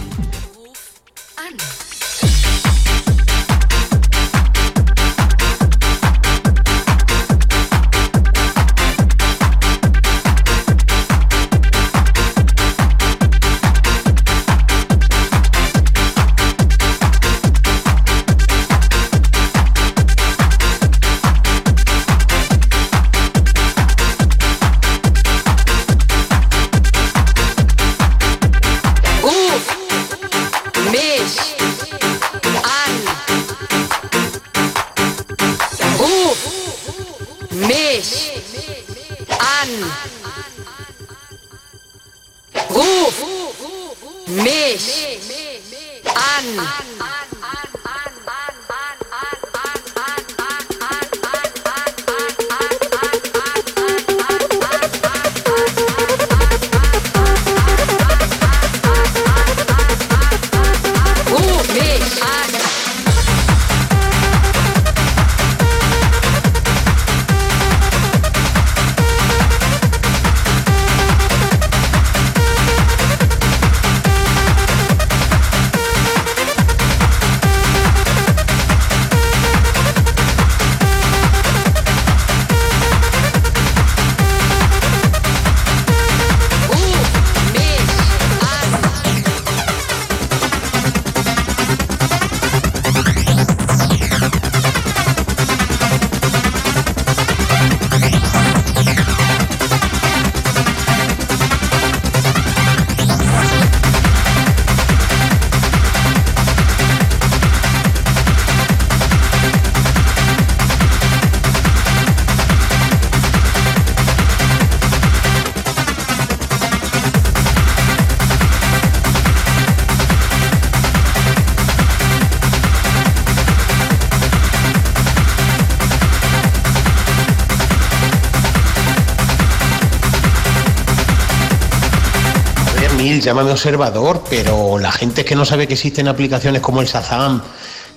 Llámame observador, pero la gente es que no sabe que existen aplicaciones como el Shazam,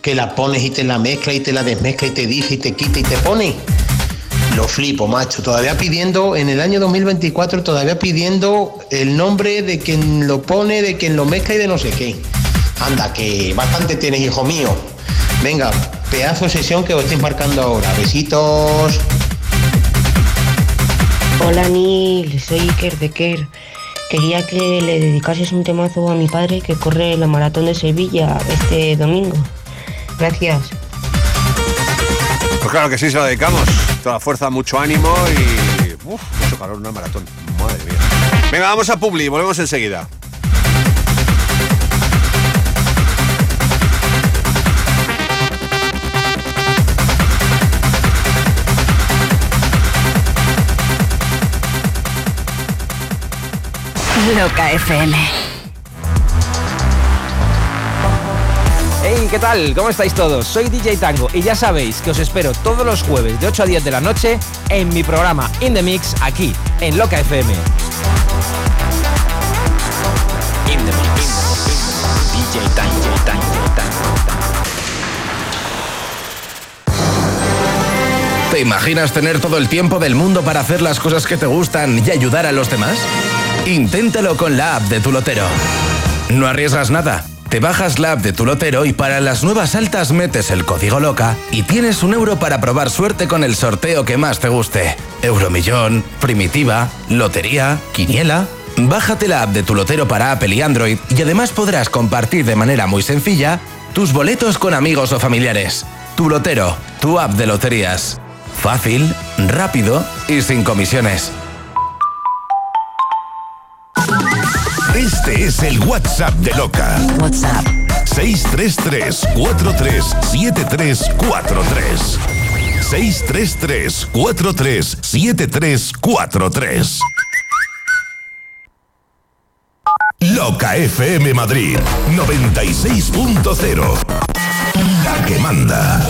que la pones y te la mezcla y te la desmezcla y te dice y te quita y te pone. Lo flipo, macho. Todavía pidiendo, en el año 2024, todavía pidiendo el nombre de quien lo pone, de quien lo mezcla y de no sé qué. Anda, que bastante tienes, hijo mío. Venga, pedazo de sesión que os estoy marcando ahora. Besitos. Hola Nil, soy Iker de Ker. Quería que le dedicases un temazo a mi padre que corre la maratón de Sevilla este domingo. Gracias. Pues claro que sí, se lo dedicamos. Toda fuerza, mucho ánimo y. Mucho calor, una maratón. Madre mía. Venga, vamos a Publi, volvemos enseguida. Loca FM. Hey, ¿qué tal? ¿Cómo estáis todos? Soy DJ Tango y ya sabéis que os espero todos los jueves de 8 a 10 de la noche en mi programa In The Mix aquí, en Loca FM. In the mix. DJ Tango, Tango, Tango. ¿Te imaginas tener todo el tiempo del mundo para hacer las cosas que te gustan y ayudar a los demás? Inténtalo con la app de tu lotero. No arriesgas nada. Te bajas la app de tu lotero y para las nuevas altas metes el código loca y tienes un euro para probar suerte con el sorteo que más te guste. Euromillón, primitiva, lotería, quiniela. Bájate la app de tu lotero para Apple y Android y además podrás compartir de manera muy sencilla tus boletos con amigos o familiares. Tu lotero, tu app de loterías. Fácil, rápido y sin comisiones. Este es el WhatsApp de Loca. WhatsApp. 633-437343. 633-437343. Loca FM Madrid 96.0. La que manda.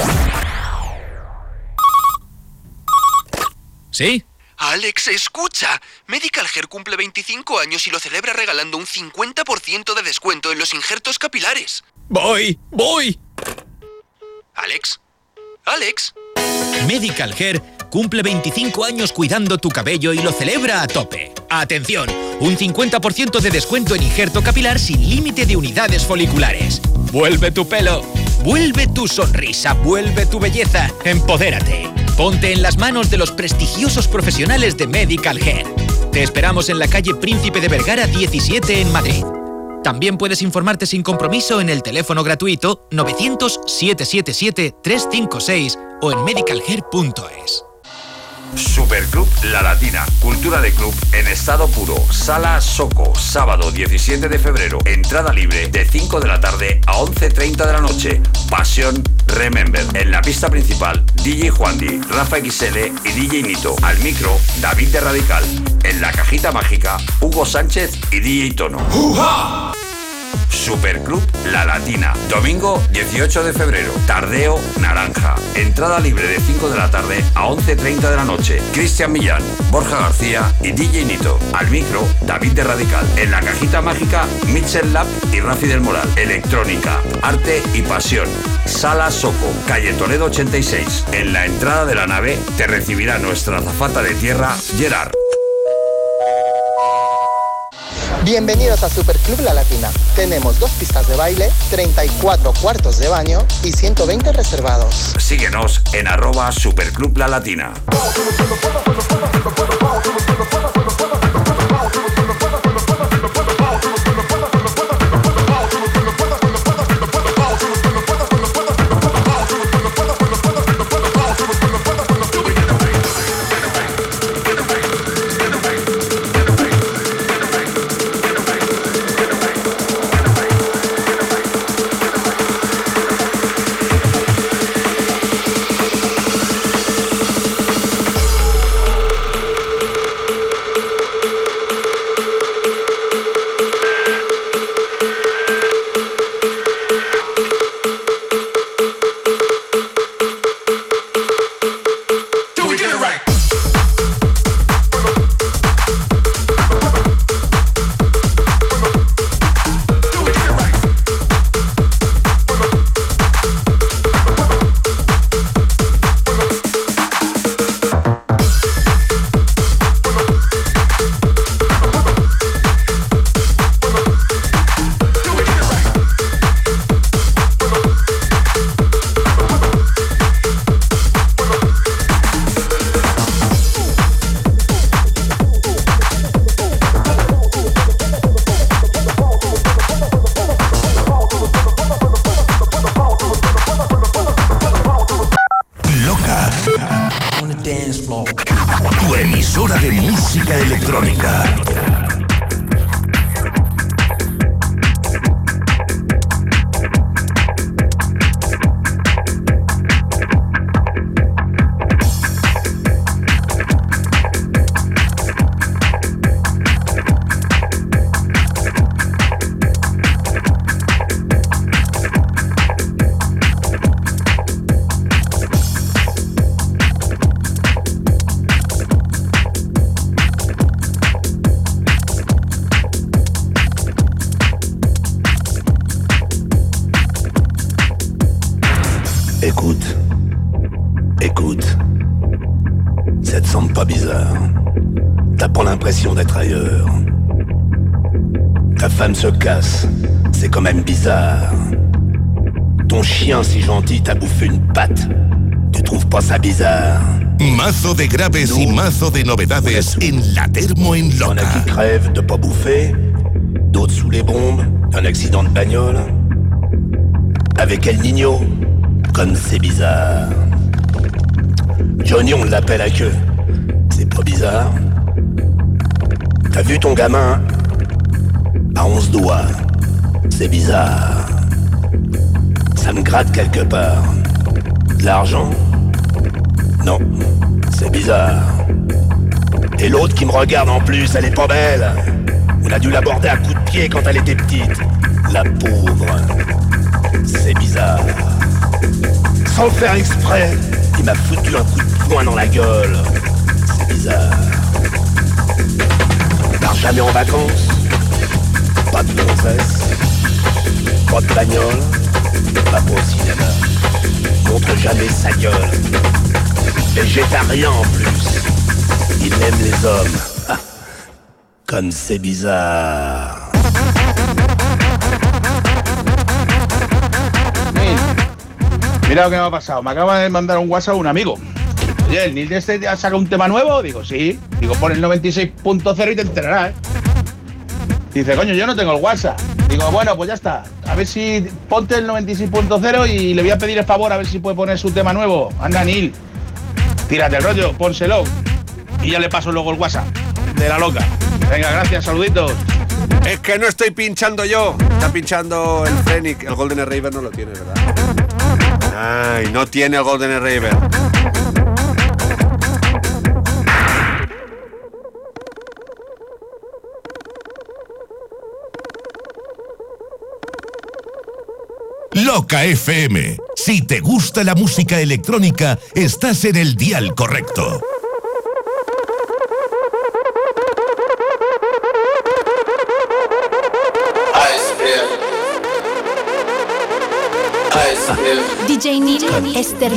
¿Sí? Alex, escucha. Medical Hair cumple 25 años y lo celebra regalando un 50% de descuento en los injertos capilares. Voy, voy. Alex. Alex. Medical Hair cumple 25 años cuidando tu cabello y lo celebra a tope. Atención, un 50% de descuento en injerto capilar sin límite de unidades foliculares. Vuelve tu pelo, vuelve tu sonrisa, vuelve tu belleza. Empodérate. Ponte en las manos de los prestigiosos profesionales de Medical Hair. Te esperamos en la calle Príncipe de Vergara 17 en Madrid. También puedes informarte sin compromiso en el teléfono gratuito 900-777-356 o en medicalhair.es. Superclub La Latina, cultura de club en estado puro. Sala Soco, sábado 17 de febrero. Entrada libre de 5 de la tarde a 11.30 de la noche. Pasión Remember. En la pista principal, DJ Juandi, Rafa XL y DJ Nito. Al micro, David de Radical. En la cajita mágica, Hugo Sánchez y DJ Tono. Superclub La Latina. Domingo 18 de febrero. Tardeo Naranja. Entrada libre de 5 de la tarde a 11.30 de la noche. Cristian Millán, Borja García y DJ Nito. Al micro, David de Radical. En la cajita mágica, Mitchell Lab y Rafi del Moral. Electrónica, arte y pasión. Sala Soco, calle Toledo 86. En la entrada de la nave te recibirá nuestra azafata de tierra, Gerard. Bienvenidos a Superclub La Latina. Tenemos dos pistas de baile, 34 cuartos de baño y 120 reservados. Síguenos en arroba Superclub La Latina. De graves y mazo de novedades en la termo en Y'en a qui crèvent de pas bouffer, d'autres sous les bombes, d'un accident de bagnole. Avec El Nino, comme c'est bizarre. Johnny, on l'appelle à queue. C'est pas bizarre. T'as vu ton gamin? À 11 doigts. C'est bizarre. Ça me gratte quelque part. De l'argent? Non, c'est bizarre. Et l'autre qui me regarde en plus, elle est pas belle. On a dû l'aborder à coups de pied quand elle était petite. La pauvre. C'est bizarre. Sans faire exprès, il m'a foutu un coup de poing dans la gueule. C'est bizarre. Part jamais en vacances. Pas de gonzesse. Pas de bagnole. Pas au cinéma. Montre jamais sa gueule. Végétarien en plus. Il aime les hommes. Comme c'est bizarre. Mira lo que me ha pasado. Me acaba de mandar un WhatsApp un amigo. Oye, ¿el Nil de este ha sacado un tema nuevo? Digo, sí. Digo, pon el 96.0 y te enterarás, ¿eh? Dice, coño, yo no tengo el WhatsApp. Digo, bueno, pues ya está. A ver si ponte el 96.0 y le voy a pedir el favor a ver si puede poner su tema nuevo. Anda, Nil. Tírate el rollo, pónselo. Y ya le paso luego el WhatsApp de la loca. Venga, gracias, saluditos. Es que no estoy pinchando yo. Está pinchando el Fenix. El Golden Raver no lo tiene, ¿verdad? Ay, no tiene el Golden Raver. Roca FM. Si te gusta la música electrónica, estás en el dial correcto. DJ Esther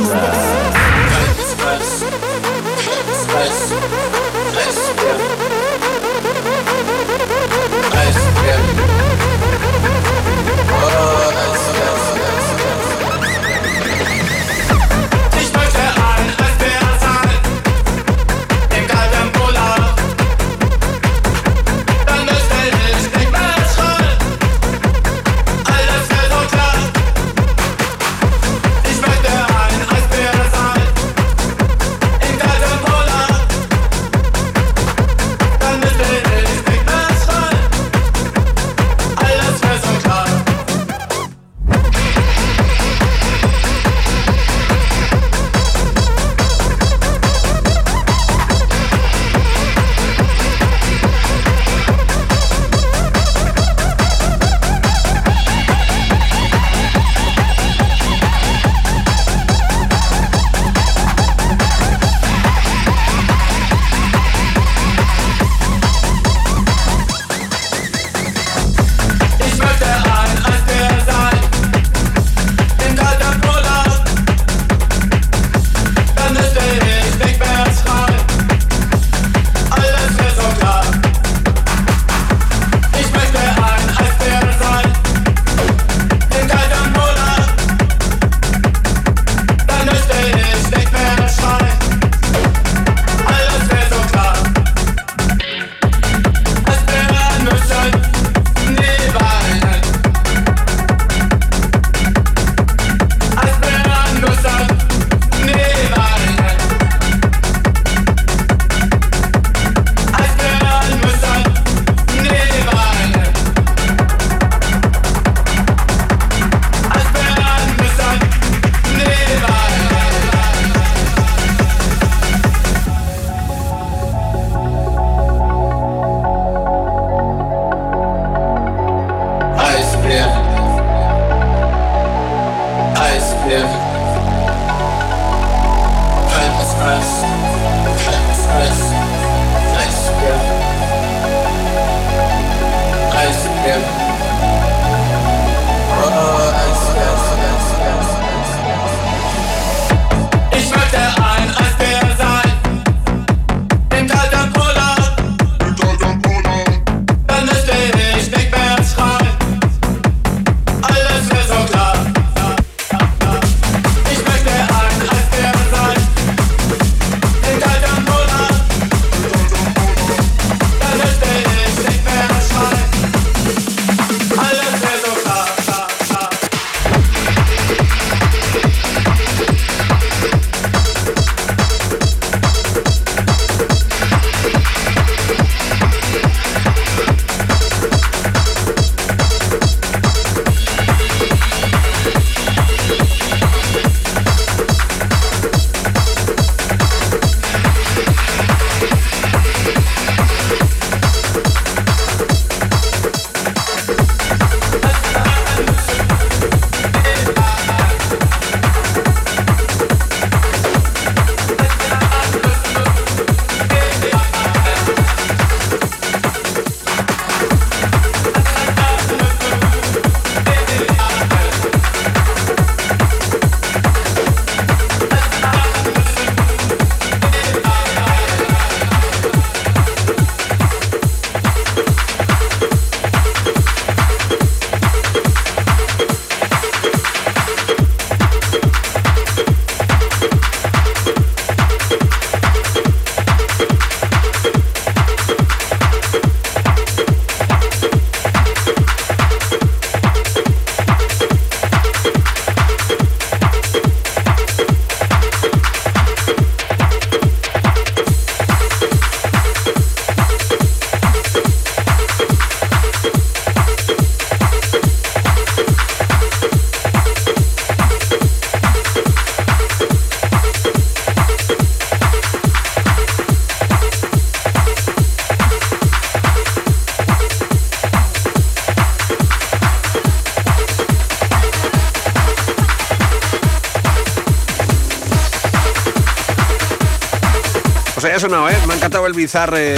el bizarre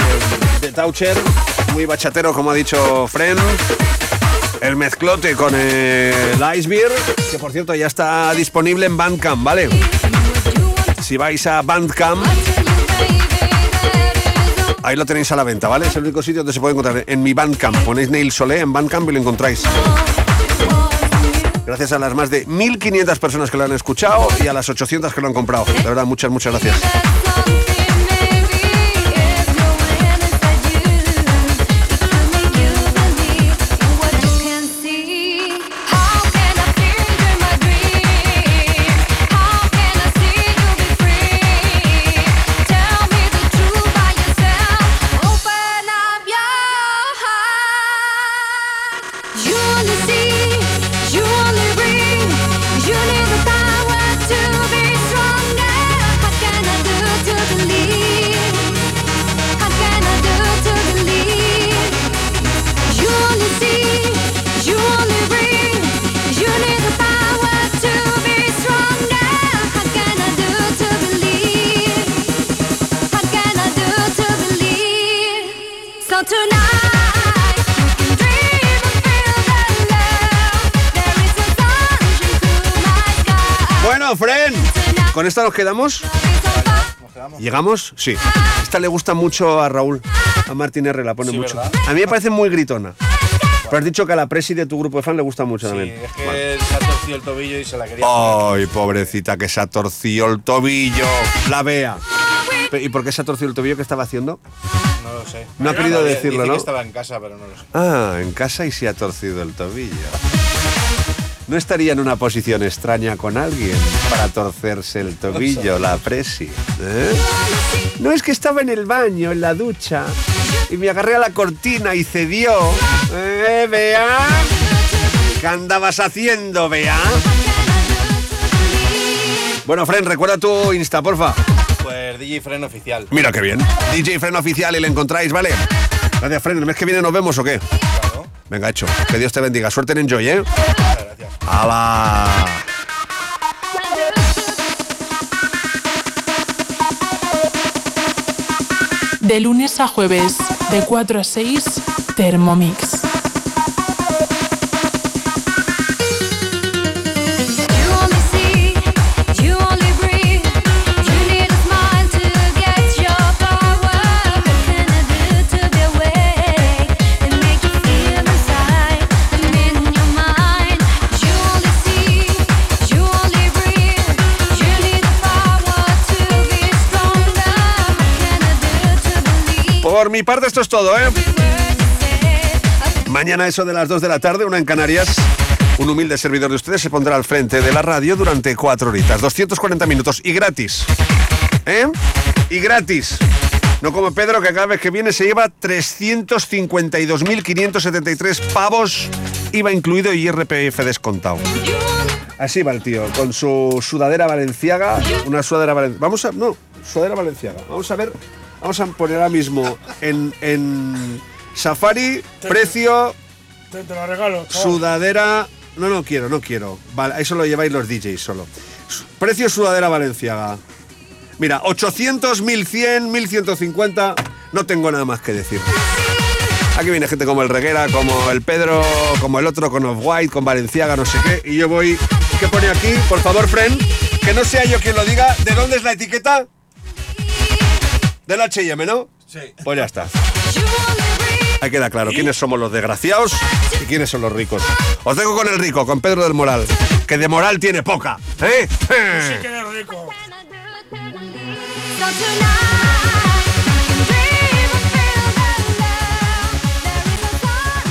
de Taucher, muy bachatero, como ha dicho Fren. El mezclote con el Icebeer, que por cierto ya está disponible en Bandcamp, ¿vale? Si vais a Bandcamp, ahí lo tenéis a la venta, ¿vale? Es el único sitio donde se puede encontrar. En mi Bandcamp, ponéis Neil Solé en Bandcamp y lo encontráis. Gracias a las más de 1.500 personas que lo han escuchado y a las 800 que lo han comprado. De verdad, muchas, muchas gracias. ¿Con esta nos quedamos? ¿Llegamos? Sí. Esta le gusta mucho a Raúl. A Martín R. la pone Sí, mucho. ¿verdad? A mí me parece muy gritona. Pero has dicho que a la presi de tu grupo de fan le gusta mucho Sí, también. es que se ha torcido el tobillo y se la quería. Ay, pobrecita, que se ha torcido el tobillo. La vea. ¿Y por qué se ha torcido el tobillo? ¿Qué estaba haciendo? No lo sé. No ha querido decirlo, que ¿no? estaba en casa, pero no lo sé. Ah, en casa y se ha torcido el tobillo. ¿No estaría en una posición extraña con alguien para torcerse el tobillo, la presi? ¿eh? No es que estaba en el baño, en la ducha, y me agarré a la cortina y cedió. ¿Eh, Bea? ¿Qué andabas haciendo, Bea? Bueno, Fren, recuerda tu Insta, porfa. Pues DJ Fren oficial. Mira qué bien. DJ Fren Oficial y le encontráis, ¿vale? Gracias, Fren. ¿El mes que viene nos vemos o qué? Venga, hecho. Que Dios te bendiga. Suerte en Enjoy, ¿eh? ¡Hala! De lunes a jueves, de 4 a 6, Thermomix. Por mi parte, esto es todo, ¿eh? Mañana, eso de las 2 de la tarde, una en Canarias. Un humilde servidor de ustedes se pondrá al frente de la radio durante cuatro horitas, 240 minutos y gratis. ¿Eh? Y gratis. No como Pedro, que cada vez que viene se lleva 352.573 pavos, IVA incluido y IRPF descontado. Así va el tío, con su sudadera valenciaga, una sudadera valenciaga. Vamos a. No, sudadera valenciaga. Vamos a ver. Vamos a poner ahora mismo en, en Safari, precio, Te, te lo regalo. chaval. sudadera. No, no quiero, no quiero. Vale, eso lo lleváis los DJs solo. Precio sudadera valenciaga. Mira, 800, 1100, 1150. No tengo nada más que decir. Aquí viene gente como el Reguera, como el Pedro, como el otro con Off-White, con Valenciaga, no sé qué. Y yo voy. ¿Qué pone aquí? Por favor, Fren. Que no sea yo quien lo diga. ¿De dónde es la etiqueta? Del HM, ¿no? Sí. Pues ya está. Ahí queda claro quiénes somos los desgraciados y quiénes son los ricos. Os dejo con el rico, con Pedro del Moral, que de moral tiene poca. ¿Eh? Sí que eres rico.